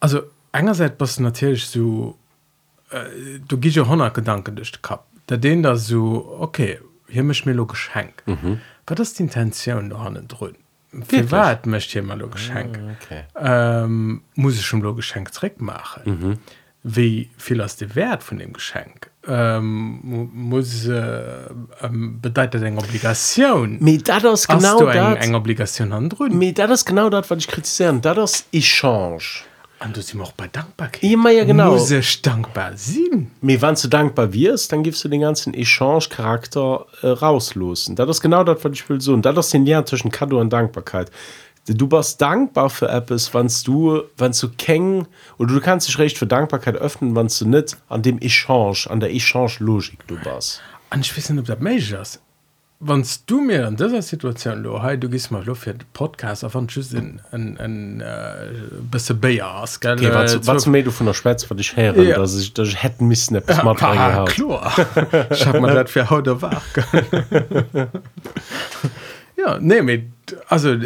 Also engerseits was natürlich so äh, du gi ja honor gedanken durch kap da den da so okay hier misch mir lo geschenk. Mhm. wat das die intention da hannen drüden wat mcht hier mal lo geschenk. Okay. ähm, muss ich schon lo geschenk dreck machen mhm. wie viel aus dem wert von dem geschenk? Ähm, muss äh, ähm, bedeutet eng obligation? Mit das genau eng obligation an mit das genau dat was ich kritisieren. Da das ich change. Und du sind auch bei Dankbarkeit Immer ja genau. muss ich dankbar sein Me, wenn du dankbar wirst, dann gibst du den ganzen Echange-Charakter äh, rauslosen. Das ist genau das, was ich will so. Und das ist den Lehrer zwischen Kado und Dankbarkeit. du warst dankbar für Apps wann du wann du keng oder du kannst dich recht für Dankbarkeit öffnen wann du nicht an dem Echange an der Echange Logik du warst an ich wissen ob der Majors wannst du mir an dieser Situation lo hey, du gist mal lo für den Podcast auf an ein, ein, ein äh, bisse Bayer okay, was, was du von der Schweiz für dich her ja. dass ich das hätten müssen ja, klar. Ich hab mal das für heute wach ja nee mit also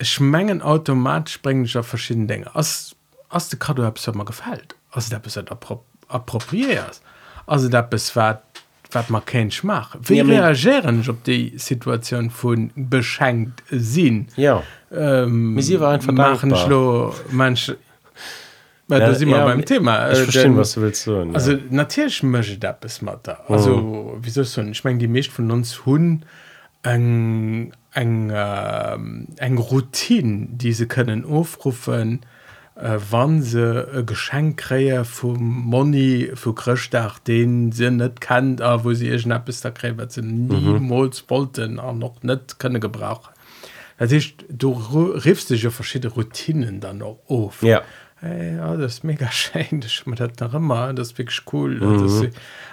schmengen automatisch bringen ich auf verschiedene Dinge. Aus aus der Karte mal gefällt also der bist appropriiert also der bist war wat man kensch mach wie ja, reagieren op die Situation vun beschenkt sinn? Ja. Ähm, sie war einfach machen schlo manch Weil ja, das immer ja, beim Thema ich äh, verstehe, was du willst so, also ja. natürlich möchte da bis mal da also mhm. wieso so? Ich meine die Milch von uns hun eng eng äh, eng Routine diese können aufrufen äh, wann se e Geschenkräier vum Moni vu Krchtdach den se net kennt a wo sie schnapp bis der krä ze niemals mhm. wollten an noch net könne gebrauch das ist, du rifst dich ja verschiedene Routinen dann noch of ja. Hey, ja, das mega schein dat immer das wirklich cool mhm.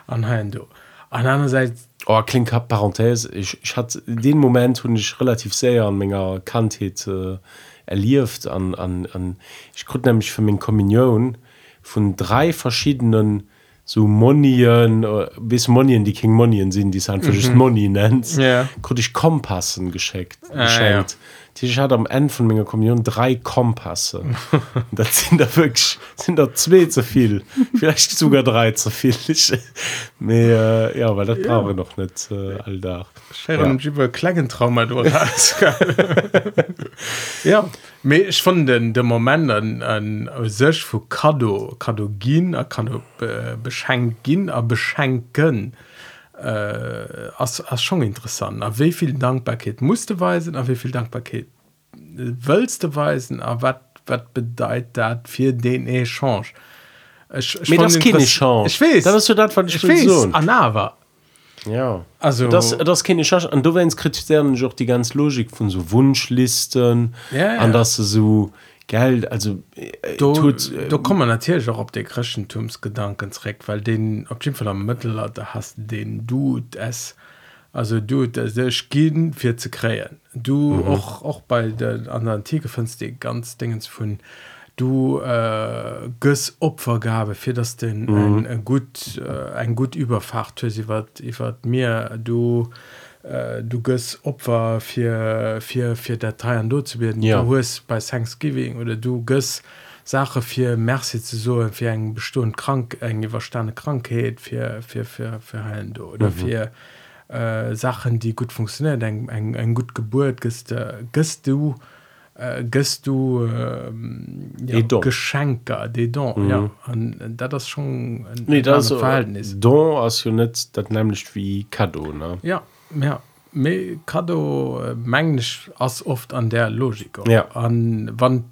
an du. An einerseits oh, kling parenthese ich, ich hat den moment hun ich relativ sehr an menger kantheit äh, erlieft an, an, an ich konnte nämlich für mein Kommunion von drei verschiedenen so Monien äh, bis Monien die King Monien sind die einfach mhm. Moni nennt yeah. konnte ich Kompassen geschenkt ah, ja ich hatte am Ende von meiner Kommunion drei Kompasse. Das sind da wirklich sind da zwei zu viel. Vielleicht sogar drei zu viel. Ich, mehr, ja weil das ja. brauche noch nicht äh, all da. Ja. Klangentrauma ja Me ich von den der moment an an sech vu kado kadogin er kann be, beschenkgin a beschenken äh, as, as schon interessant. A wieviel dankbarkeit musste weisen a wieviel dankbarkeit wölste weisen a wat wat bedeit dat fir den echange ich, ich das ich weiß, das du dat so. Anava ja. Also das das kenne ich an du wennst kritisieren auch die ganz logik von so wunschlisten ja, ja. an das so geld also äh, du, tut, äh, du kommen natürlich auch ob der christentumsgedankensreck weil den ob jeden Fall am mittelalter hast den du es also du gehen für zu krähen du mhm. auch auch bei der an der antike findst die ganz dingens von du äh, göss opfergabe für das den mhm. ein, ein gut äh, ein gut überfacht für sie wat wat mir du äh, du göss opfer für für für dateien zu werden. Ja. Wo es bei thanksgiving oder du göss sache für merci zu so für eng bestund krank eng verstande krankheit für für für für heilen du oder mhm. für äh, sachen die gut funktionieren. Eng eng eng gut geburt gest äh, gest du äh, gest du äh, ja, Geschenker de don mhm. ja. Dat das schon nee, das verhalten ist don as net dat nämlich wie kado ne? Ja ja me kado äh, mengsch as oft an der logik ja. An wann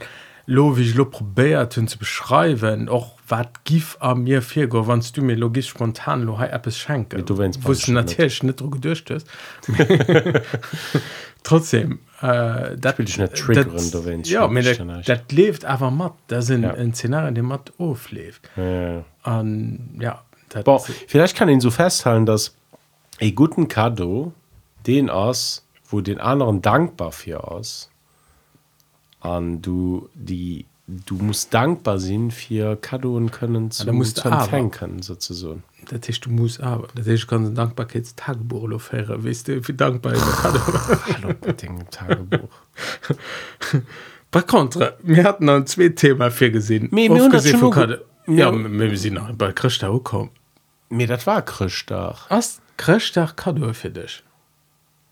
lo wie ich lo probiert hun zu beschreiben och wat gif a mir vier go wannst du mir logisch spontan lo App schenke. Du natürlich net gedurcht ist. Trotzdem äh, dat, dat, ja, dat, dat lebt aber matt da sind ja. ein Szenario dem matt oflebt ja. ja Boah, vielleicht kann ihn so festhalten dass e guten Kado den aus wo den anderen dankbar für aus. An du die du musst dankbar sein für Kadoen können zu, ja, musst zu empfangen sozusagen. Das heißt, du musst aber. Das heißt, kann Dankbarkeitstagebuch weißt du wie dankbar Tagebuch. Par contre wir hatten dann zwei Themen für gesehen. Me, ja, ja. sie noch bei Christ kommen mir das war Christ was? Christ Kado für dich?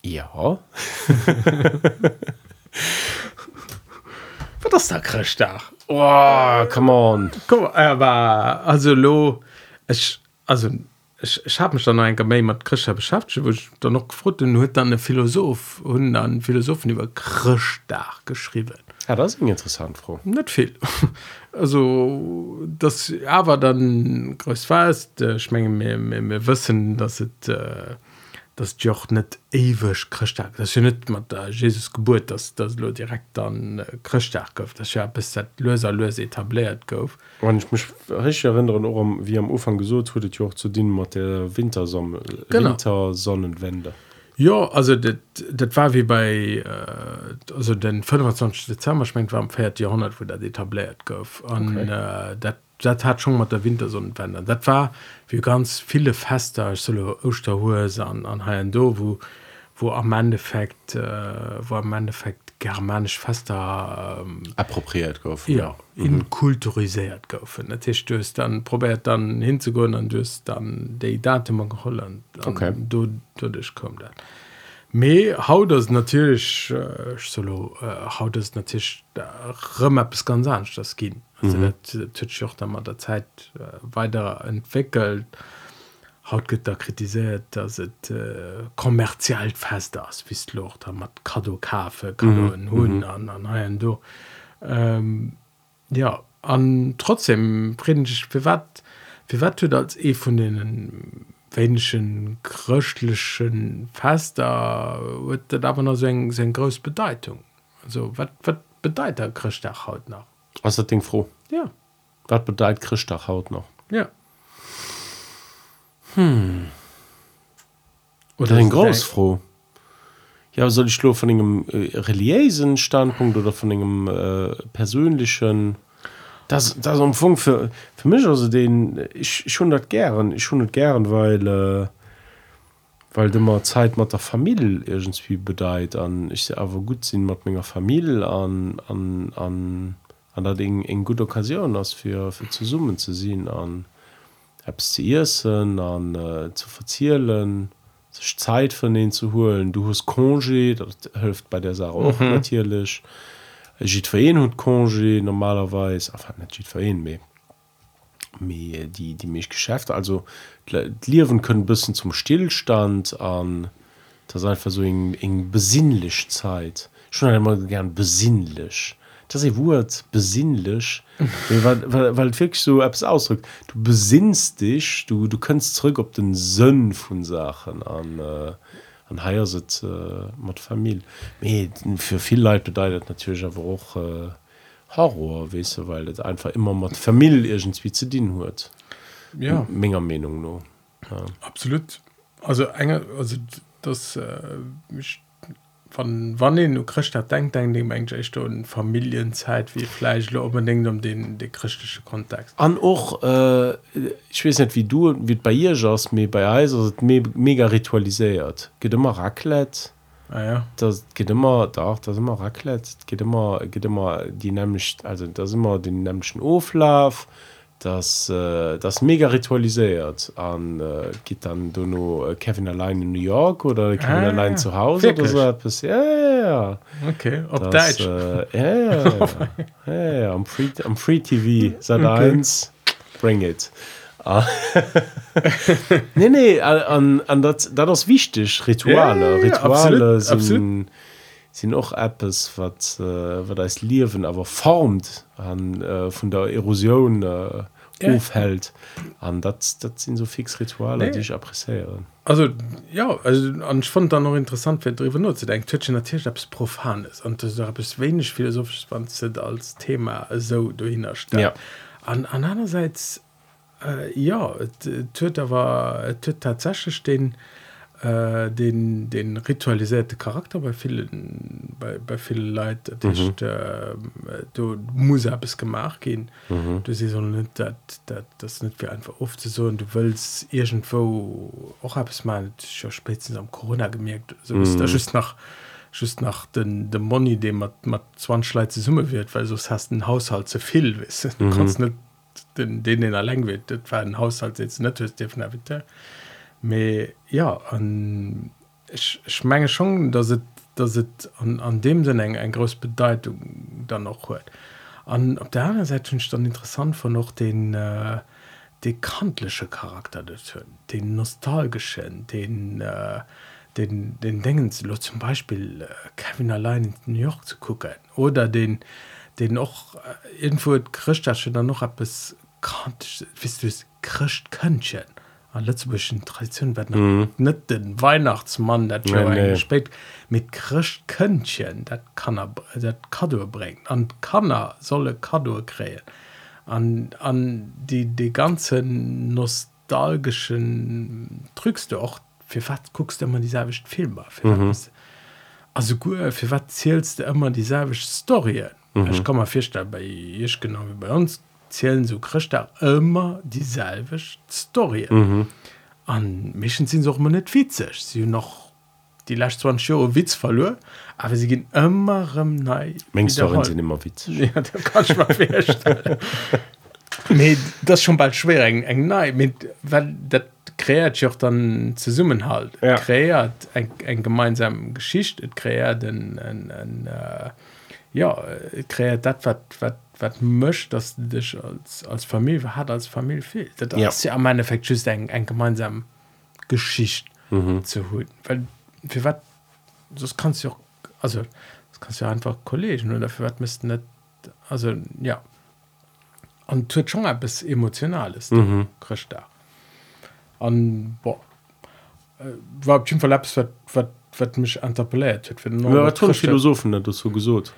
Ja. Da krcht da oh, come on. Komm, aber also lo ich also ich, ich habe mich dann ein gemein mit Krischer beschafft wo ich dann noch gefragt und hat dann eine Philosoph und dann Philosophen über Krischtag geschrieben. Ja das ist interessant Frau nicht viel also das aber dann groß fast ich meine wir, wir, wissen dass es äh, das Joch net ewech christ das ja net mat der Jesus Geburt das das lo direkt an äh, christ gouf das ja bis dat loser los etabliert gouf Und ich mich richtig erinnern auch wie am Ufang gesucht wurde auch zu dienen mit der Wintersomme Genau. Wintersonnenwende Ja also dat dat war wie bei äh, also den 25. Dezember schmengt war am 4. Jahrhundert wo der etabliert gouf okay. äh, dat dat hat schon mat der Wintersonnenwende. dat war wie ganz viele fester solo Osterhose an an Haiendo wo wo am Endeffekt äh, wo am Endeffekt germanisch Fester ähm, appropriiert gouf ja inkulturisiert goufen. Natürlich dust dann probiert dann hinzugun an dus dann de datum gehollen Okay. du du dich kom dat me haut das natürlich äh, solo äh, haut das natürlich römmer bis ganz anders das gin also mhm. dat auch dann mal der zeit äh, weiter entwickelt haut gëtt da kritisiert dass het äh, kommerziell fest ass wie locht mat kado kafe kado mhm. hun an an haien do ähm, ja an trotzdem wie wat wie wat du als e von den wenschen christlichen fester huet dat aber noch seg se grös bedeutung? Also wat wat bedeit der christ haut nach was das Ding froh? Ja. Was bedeutet Christach haut noch? Ja oder ein ist groß dein- froh. Ja soll ich nur von einem äh, religiösen Standpunkt oder von einem äh, persönlichen das das am Funk für für mich also den ich ich schon das gern ich das gern weil äh, weil immer Zeit mit der Familie irgendwie bedeutet an ich sehe aber gut sind mit meiner Familie an an an an der Ding in gute Occasion als für für zu summen zu sehen an Apps zu essen an äh, zu verzielen sich Zeit von denen zu holen. Du hast Congé das hilft bei der Sache auch mhm. natürlich. Jit für ihn und Congé normalerweise einfach nicht Jit für ihn mehr mir die die mich Geschäfte. Also Liwen können bisschen zum Stillstand an. Das ist einfach so in, in besinnlich Zeit. Schon einmal gern besinnlich das ist Wort besinnlich weil, weil, weil wirklich so etwas ausdrückt. Du besinnst dich du du kannst zurück auf den Sinn von Sachen an äh, an heier äh, mat Familie. Me für viel Leid bedeutet natürlich aber auch äh, Horror wese weil das einfach immer mat Familie irgendwie zu dienen huet ja. Menge Meinung no ja. absolut. Also also das äh, von wann du christ hat denkt denkt dem eigentlich echt um familienzeit wie fleisch unbedingt um den den christliche kontext. An och äh, ich weiß nicht wie du wie bei ihr jas mir bei Eis me mega ritualisiert. Geht immer raclette. Ah, ja. Das geht immer da das immer raclette. Geht immer geht immer die nämlich also das immer den nämlichen Oflaf das äh, das mega ritualisiert an äh, geht dann du nur äh, Kevin allein in New York oder Kevin Ah, allein zu Hause wirklich? oder so etwas ja, ja, ja. okay ob Das, Deutsch äh, ja, ja, ja. ja, am Free, am Free TV seit Okay. eins bring it Ah. nee nee an, an dat das wichtig Rituale ja, ja, Rituale absolut, sind absolut. Sind auch Apps wat äh, wat als liewen aber formt an äh, von der Erosion äh, Ja. aufhält an dat dat sind so fix Rituale Nee. die ich appreieren also ja also und ich fand dann noch interessant wenn darüber nur zu denken Twitch natürlich etwas profanes und das ist wenig philosophisch als Thema so dahinter Ja. an, an andererseits äh, ja tut tatsächlich den äh, den den ritualisierte Charakter bei vielen bei, bei vielen Leute mhm. ist, äh, du muss es gemacht gehen mhm. du siehst so nicht dat, dat, das nicht wie einfach oft so und du willst irgendwo auch habe es mal schon spätestens am Corona gemerkt so mhm. das ist nach just nach den de Money dem mat mat 20 Schleize summe wird weil sos hast den Haushalt zu viel wis mhm. kannst net den den den leng wird dat war ein Haushalt jetzt net definitiv Me ja an ich, ich menge schon dass it, dass it an, an dem Sinn eng eng groß Bedeutung dann noch huet. An op der anderen Seite hun dann interessant von noch den äh, dekantliche Charakter des hunn den nostalgischen den äh, den den dingen denken zum Beispiel äh, Kevin allein in New York zu gucken oder den den noch äh, irgendwo christ dann noch ab bis kantisch christköchen an letzteschen Tradition wird mhm. nicht den Weihnachtsmann der Nee, nee. spät mit Christ Könnchen das kann er das Kado bringen an kann er solle Kado krähen an an die die ganzen nostalgischen drückst du auch für was guckst du immer dieselbe Filme für mhm. was, also gut für was zählst du immer dieselbe Story mhm. ich kann mir vorstellen bei ich genau wie bei uns zählen so Christ immer dieselbe Story Mhm. an Mischen sind auch immer nicht witzig sie haben noch die letzten 20 Jahre Witz verloren aber sie gehen immer im Neu Mengstorien sind immer witzig. ja, da kann ich mal vorstellen. Das ist schon bald schwer eng eng nei mit weil dat kreiert auch dann zu summen halt Ja. kreiert eng eng gemeinsam geschicht et kreiert en, en, en, äh, ja kreiert dat wat mcht dass du dich als als familie hat als familie fehlt dat Ja. ist ja am endeffekt just eng eng gemeinsam geschicht Mhm. zu holen weil für wat das kannst du auch also das kannst du ja einfach kollegen oder für wat müssten net also ja und tut schon etwas emotionales Mhm. christ da an boah, äh, war auf jeden Fall etwas, wat mich interpelliert hat Ja, Christ. Philosophen hat das so gesagt.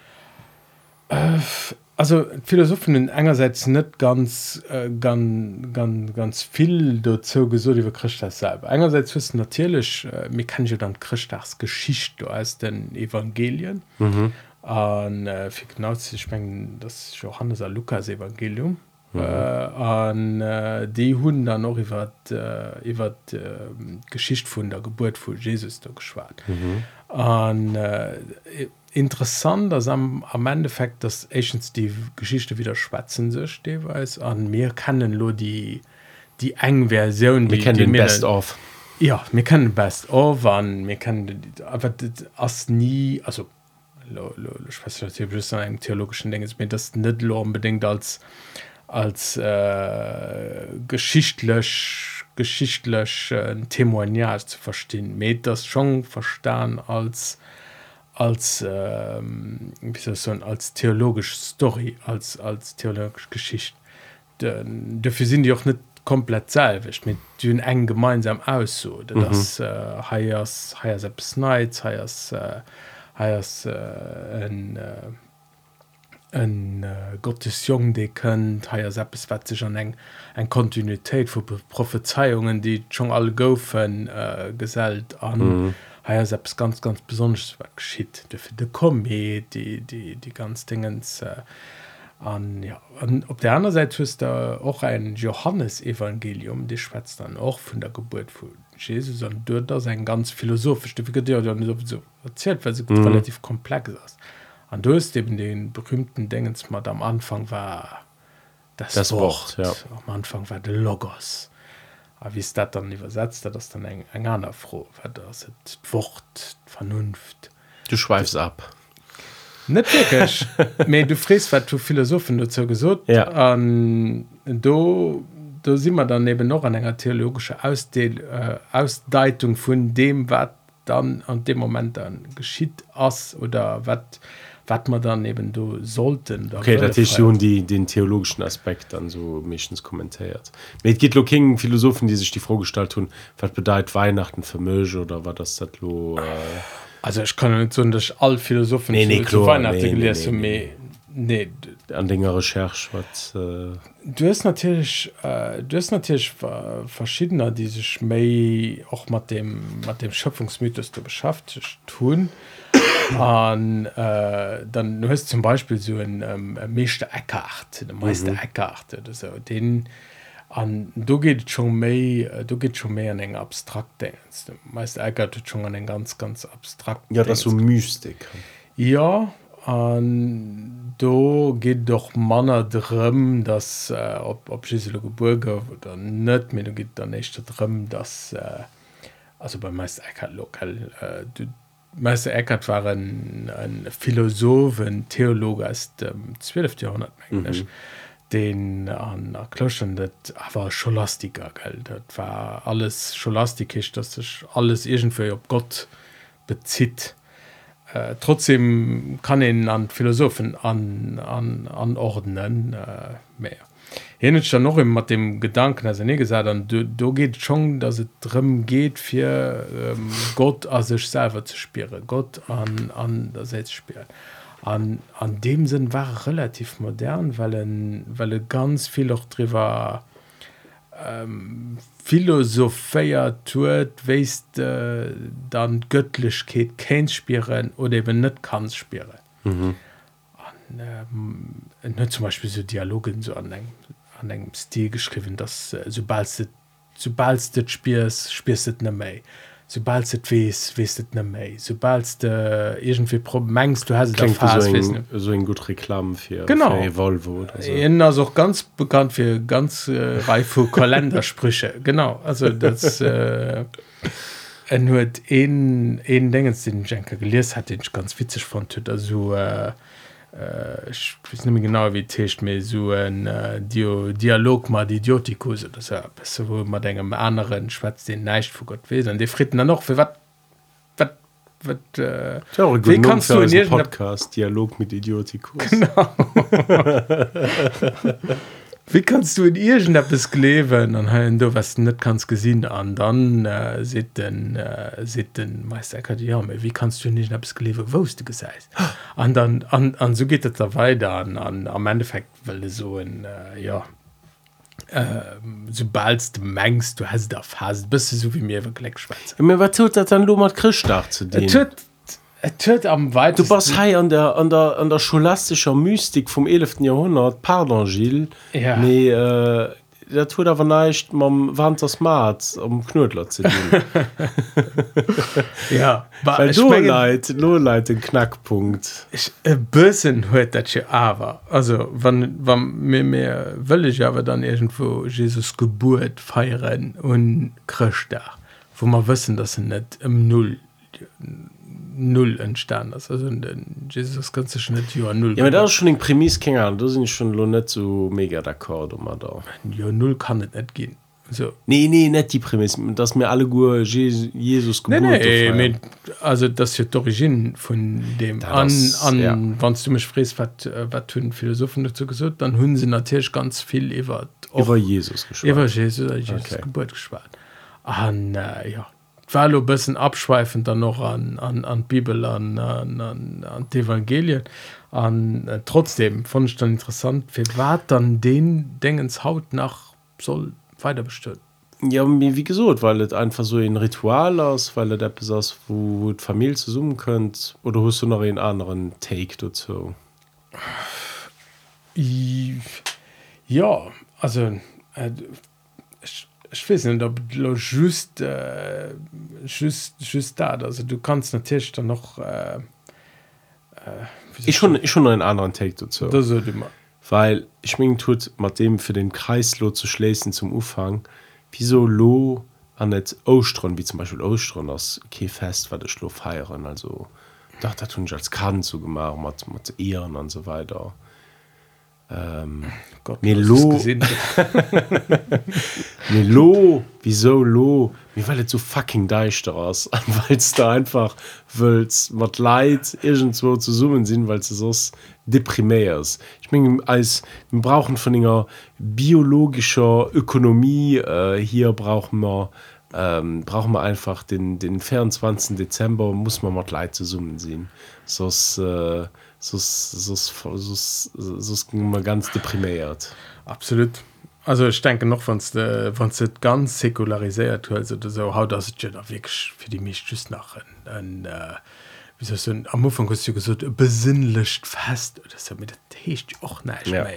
Also Philosophen sind einerseits nicht ganz äh, ganz ganz ganz viel dazu gesagt über Christus selber einerseits wissen natürlich äh, mir kann ja dann Christus Geschichte aus den Evangelien Mhm. an äh, für genau zu sprechen das Johannes und Lukas Evangelium mhm. äh, an äh, die hun dann noch über äh, über äh, Geschichte von der Geburt von Jesus da geschwart Mhm. an äh, interessant dass am, am Endeffekt dass Agents die Geschichte wieder schwatzen sich jeweils an mir kennen nur die die eng Version Wir die, kennen die den Best of. ja mir kennen best of an mir kennen aber das as nie also lo, lo, lo, ich weiß nicht, ob das ein theologischen Ding ist mir das nicht lo unbedingt als als äh, geschichtlich geschichtlich äh, Témoignage zu verstehen mir das schon verstanden als als äh, so, als theologisch Story als als theologisch Geschicht dafür sind die auch nicht komplett selwicht mit dünn eng gemeinsam aus so. Das äh, heiers heier selbst nights heiers äh, heiers äh, ein, äh, en äh, Gottes Jong de kënnt haier seppeswezech an eng eng Kontinuitéit vu Prophezeiungen, die schon all goufen äh, gesellt an. Mhm. Heier selbst ganz ganz besonders geschieht de de Komet die die die ganz dingens äh, an ja an, op der anderen Seite ist da auch ein Johannesevangelium die schwätzt dann auch von der Geburt von Jesus und dort das ein ganz philosophisch ja so erzählt weil sie mhm. relativ komplex ist an du hast eben den berühmten Dingens mal am Anfang war das, Das Wort, ja. am Anfang war der Logos aber wie ist das dann übersetzt? Das dann eng eng aner froh das ist. Wort Vernunft. Du schweifst ab. net wirklich. Me du fries wat du Philosophen dazu gesot Ja. an do da si man dann eben noch an enger theologische Ausdeel, äh, Ausdeitung vun dem wat dann an dem moment dann geschieht ass oder wat wat man dann eben du sollten da Okay, das ist schon die, den theologischen Aspekt dann so meistens kommentiert. Mit gibt lo King Philosophen, die sich die Frage gestellt haben, was bedeutet Weihnachten für mich oder was das das lo, äh, also ich kann nicht so dass all Philosophen Nee, nee, zu- zu klar, Weihnachten nee, nee, gelesen nee, nee, d- an deiner Recherche was äh, du hast natürlich äh, du hast natürlich äh, verschiedener die sich méi auch mit dem mit dem Schöpfungsmythos du beschäftigt tun. An äh, dann du hast zum Beispiel so ein ähm, Meester Eckart der Meister mhm. Eckart oder so. Den an du geht schon méi äh, du geht schon mehr an eng abstrakt denkst der Meister Eckart hat schon an den ganz ganz abstrakt ja das so Mystik. Ja an do geht doch manner drüm dass äh, ob ob Geburger oder net mir geht der nächste drüm dass äh, also bei Meister Eckert lokal äh, du Meister Eckert war ein, ein Philosophen Theologe aus dem 12. Jahrhundert englisch mhm. den an erkloschen dat war scholastiker geld dat war alles scholastikisch das sich alles irgendwie op Gott bezieht äh, trotzdem kann ihn an Philosophen an, an, anordnen äh, mehr. Hier schon noch immer mit dem Gedanken also nie gesagt dann du, du geht schon dass es drum geht für ähm, Gott als sich selber zu spielen. Gott an an der selbst spielen. An an dem Sinn war relativ modern weil er, weil ganz viel auch drüber ähm, philosophier tut weist äh, dann göttlichkeit kein spielen oder eben nicht kann spielen mhm. ähm, zum Beispiel so Dialogen so an an engem Stil geschrieben dass äh, sobald sobald du spielst spielst ne mei sobald du wees wisst ne mei sobald du irgendwie mengst du hast Fast, so, ein, so ein gut Reklam für genau. Für Volvo also auch ganz bekannt für ganz äh, reife Kalendersprüche. Genau also das äh, nur en en dingen den Jenker geliers hat den ich ganz witzig von also äh, äh, ich weiß nicht mehr genau wie techt mir so ein äh, Dio Dialog mal Idiotikus das ja besser wo man engem anderen schwatz den neicht vor Gott wesen die fritten dann noch für wat wat äh, wie kannst du in Podcast Dialog mit Idiotikus genau wie kannst du in irgend Appppes klewen an hellen du was net kannst gesinn an? Dann äh, se den äh, se den meister ja, wie kannst du nicht Apps klewe wost du geseist? An dann an, an so geht da weiter an, an am Endeffekt weil so ein äh, ja äh, sobald du mengst du hast da fast bist du so wie mir wirklich schwarz mir war tut dat dann lo mat Christ zu dir tut am weit du was he an der an der an der scholastischer mystik vom 11. jahrhundert. Pardon gil ja. nee, äh, der tut aber nicht man wand das mat um knödler zu ja. Leid nur leid den knackpunkt. Ich äh, bösen hört dat aber also wann wann mir mehr will ich aber dann irgendwo jesus geburt feieren und da wo man wissen dass sie net im null null entstanden. Ist also Jesus ganze schon null ja, da schon den Prämis kennen du sind schon lo nicht so mega d'accord um da. Ja, null kann nicht gehen. So nee nee nicht die Prämis dass mir alle Gu Jesus nee, nee, mit, also das ist d'origine von dem das, an, an ja. wann du mich fräst was was tun Philosophen dazu gesucht dann hun sie natürlich ganz viel über über Jesus über Jesus, Jesus okay. Geburt gespart an äh, ja war bisschen abschweifend dann noch an, an, an Bibel an, an, an, an Evangelien. An äh, trotzdem fand ich dann interessant wie war dann den Dingens Haut nach soll weiter bestimmt ja wie gesagt weil es einfach so ein Ritual aus weil er der besaß wo, wo Familie zu summen könnt oder hast du noch einen anderen Take dazu? Ja also äh, ich weiß nicht, ob just, äh, just, just da also du kannst natürlich dann noch äh, äh, ich schon ich schon einen anderen Take dazu. Das weil ich mein, tut mal dem für den Kreislo zu schließen zum Ufang wieso lo an net Ostron wie zum Beispiel Ostron aus okay fest war der Schlo feieren also da tun ich als kann zu gemacht mit, mit Ehren und so weiter ähm, Melo Melo wieso lo? Wie weil so fucking deichter aus weil da einfach willst mat leid irgendwo zu summen sind weil du sos deprimärs ich mein, als wir brauchen von ennger biologischer Ökonomie äh, hier brauchen wir ähm, brauchen wir einfach den den 24. Dezember muss man mal leid zu summen sehen. Sos äh, sos, ganz deprimiert absolut also ich denke noch von von ganz säkularisiert also so haut das weg für die mich tschüss nach an, äh, wie so am Anfang hast du gesagt besinnlicht fest das ja mit Tisch auch nicht ja.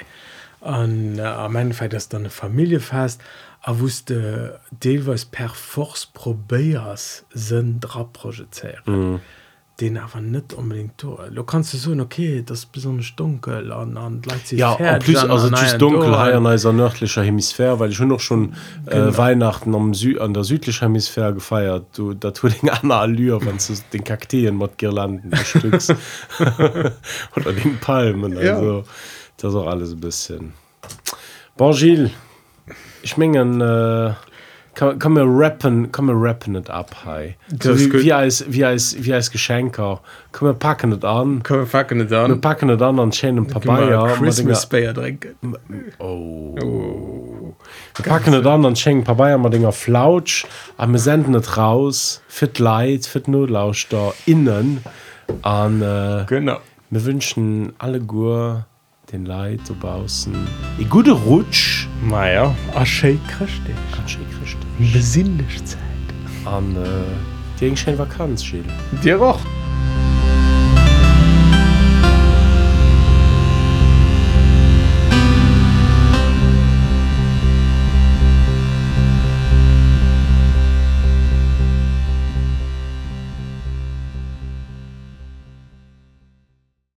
an äh, am Ende das dann eine Familie fest er wusste Deelweis per force probéiers sinn dra projizieren. Mhm. Den aber nicht unbedingt to. Du kannst du so okay das besonders dunkel an, an ja, plus, also dunkel nördlicher hemisphär weil ich schon noch schon äh, weihnachten am Sü an der südlichen hemisphär gefeiert. Du da tut den allure wenn du den kakteen mod girlanden oder den palmen also ja. das auch alles ein bisschen. Bon Gilles, ich mengen äh, kann, kann man rappen kann man rappen nicht ab hey. so wie, wie als wie als wie als Geschenker kann man packen nicht an Können wir fucking nicht wir an. packen nicht an an schönen wir Papaya Christmas Bayer trinken. oh. wir packen nicht an an schenken Papaya mal Dinger Flautsch aber wir senden nicht raus die Leid die Notlausch da innen an äh, Genau. wir wünschen alle Gur den Leid opbausen. E gute Rutsch Meier Asche Christ besinnlich Zeit an äh, Gegenschein Vakanzschild. Dir auch.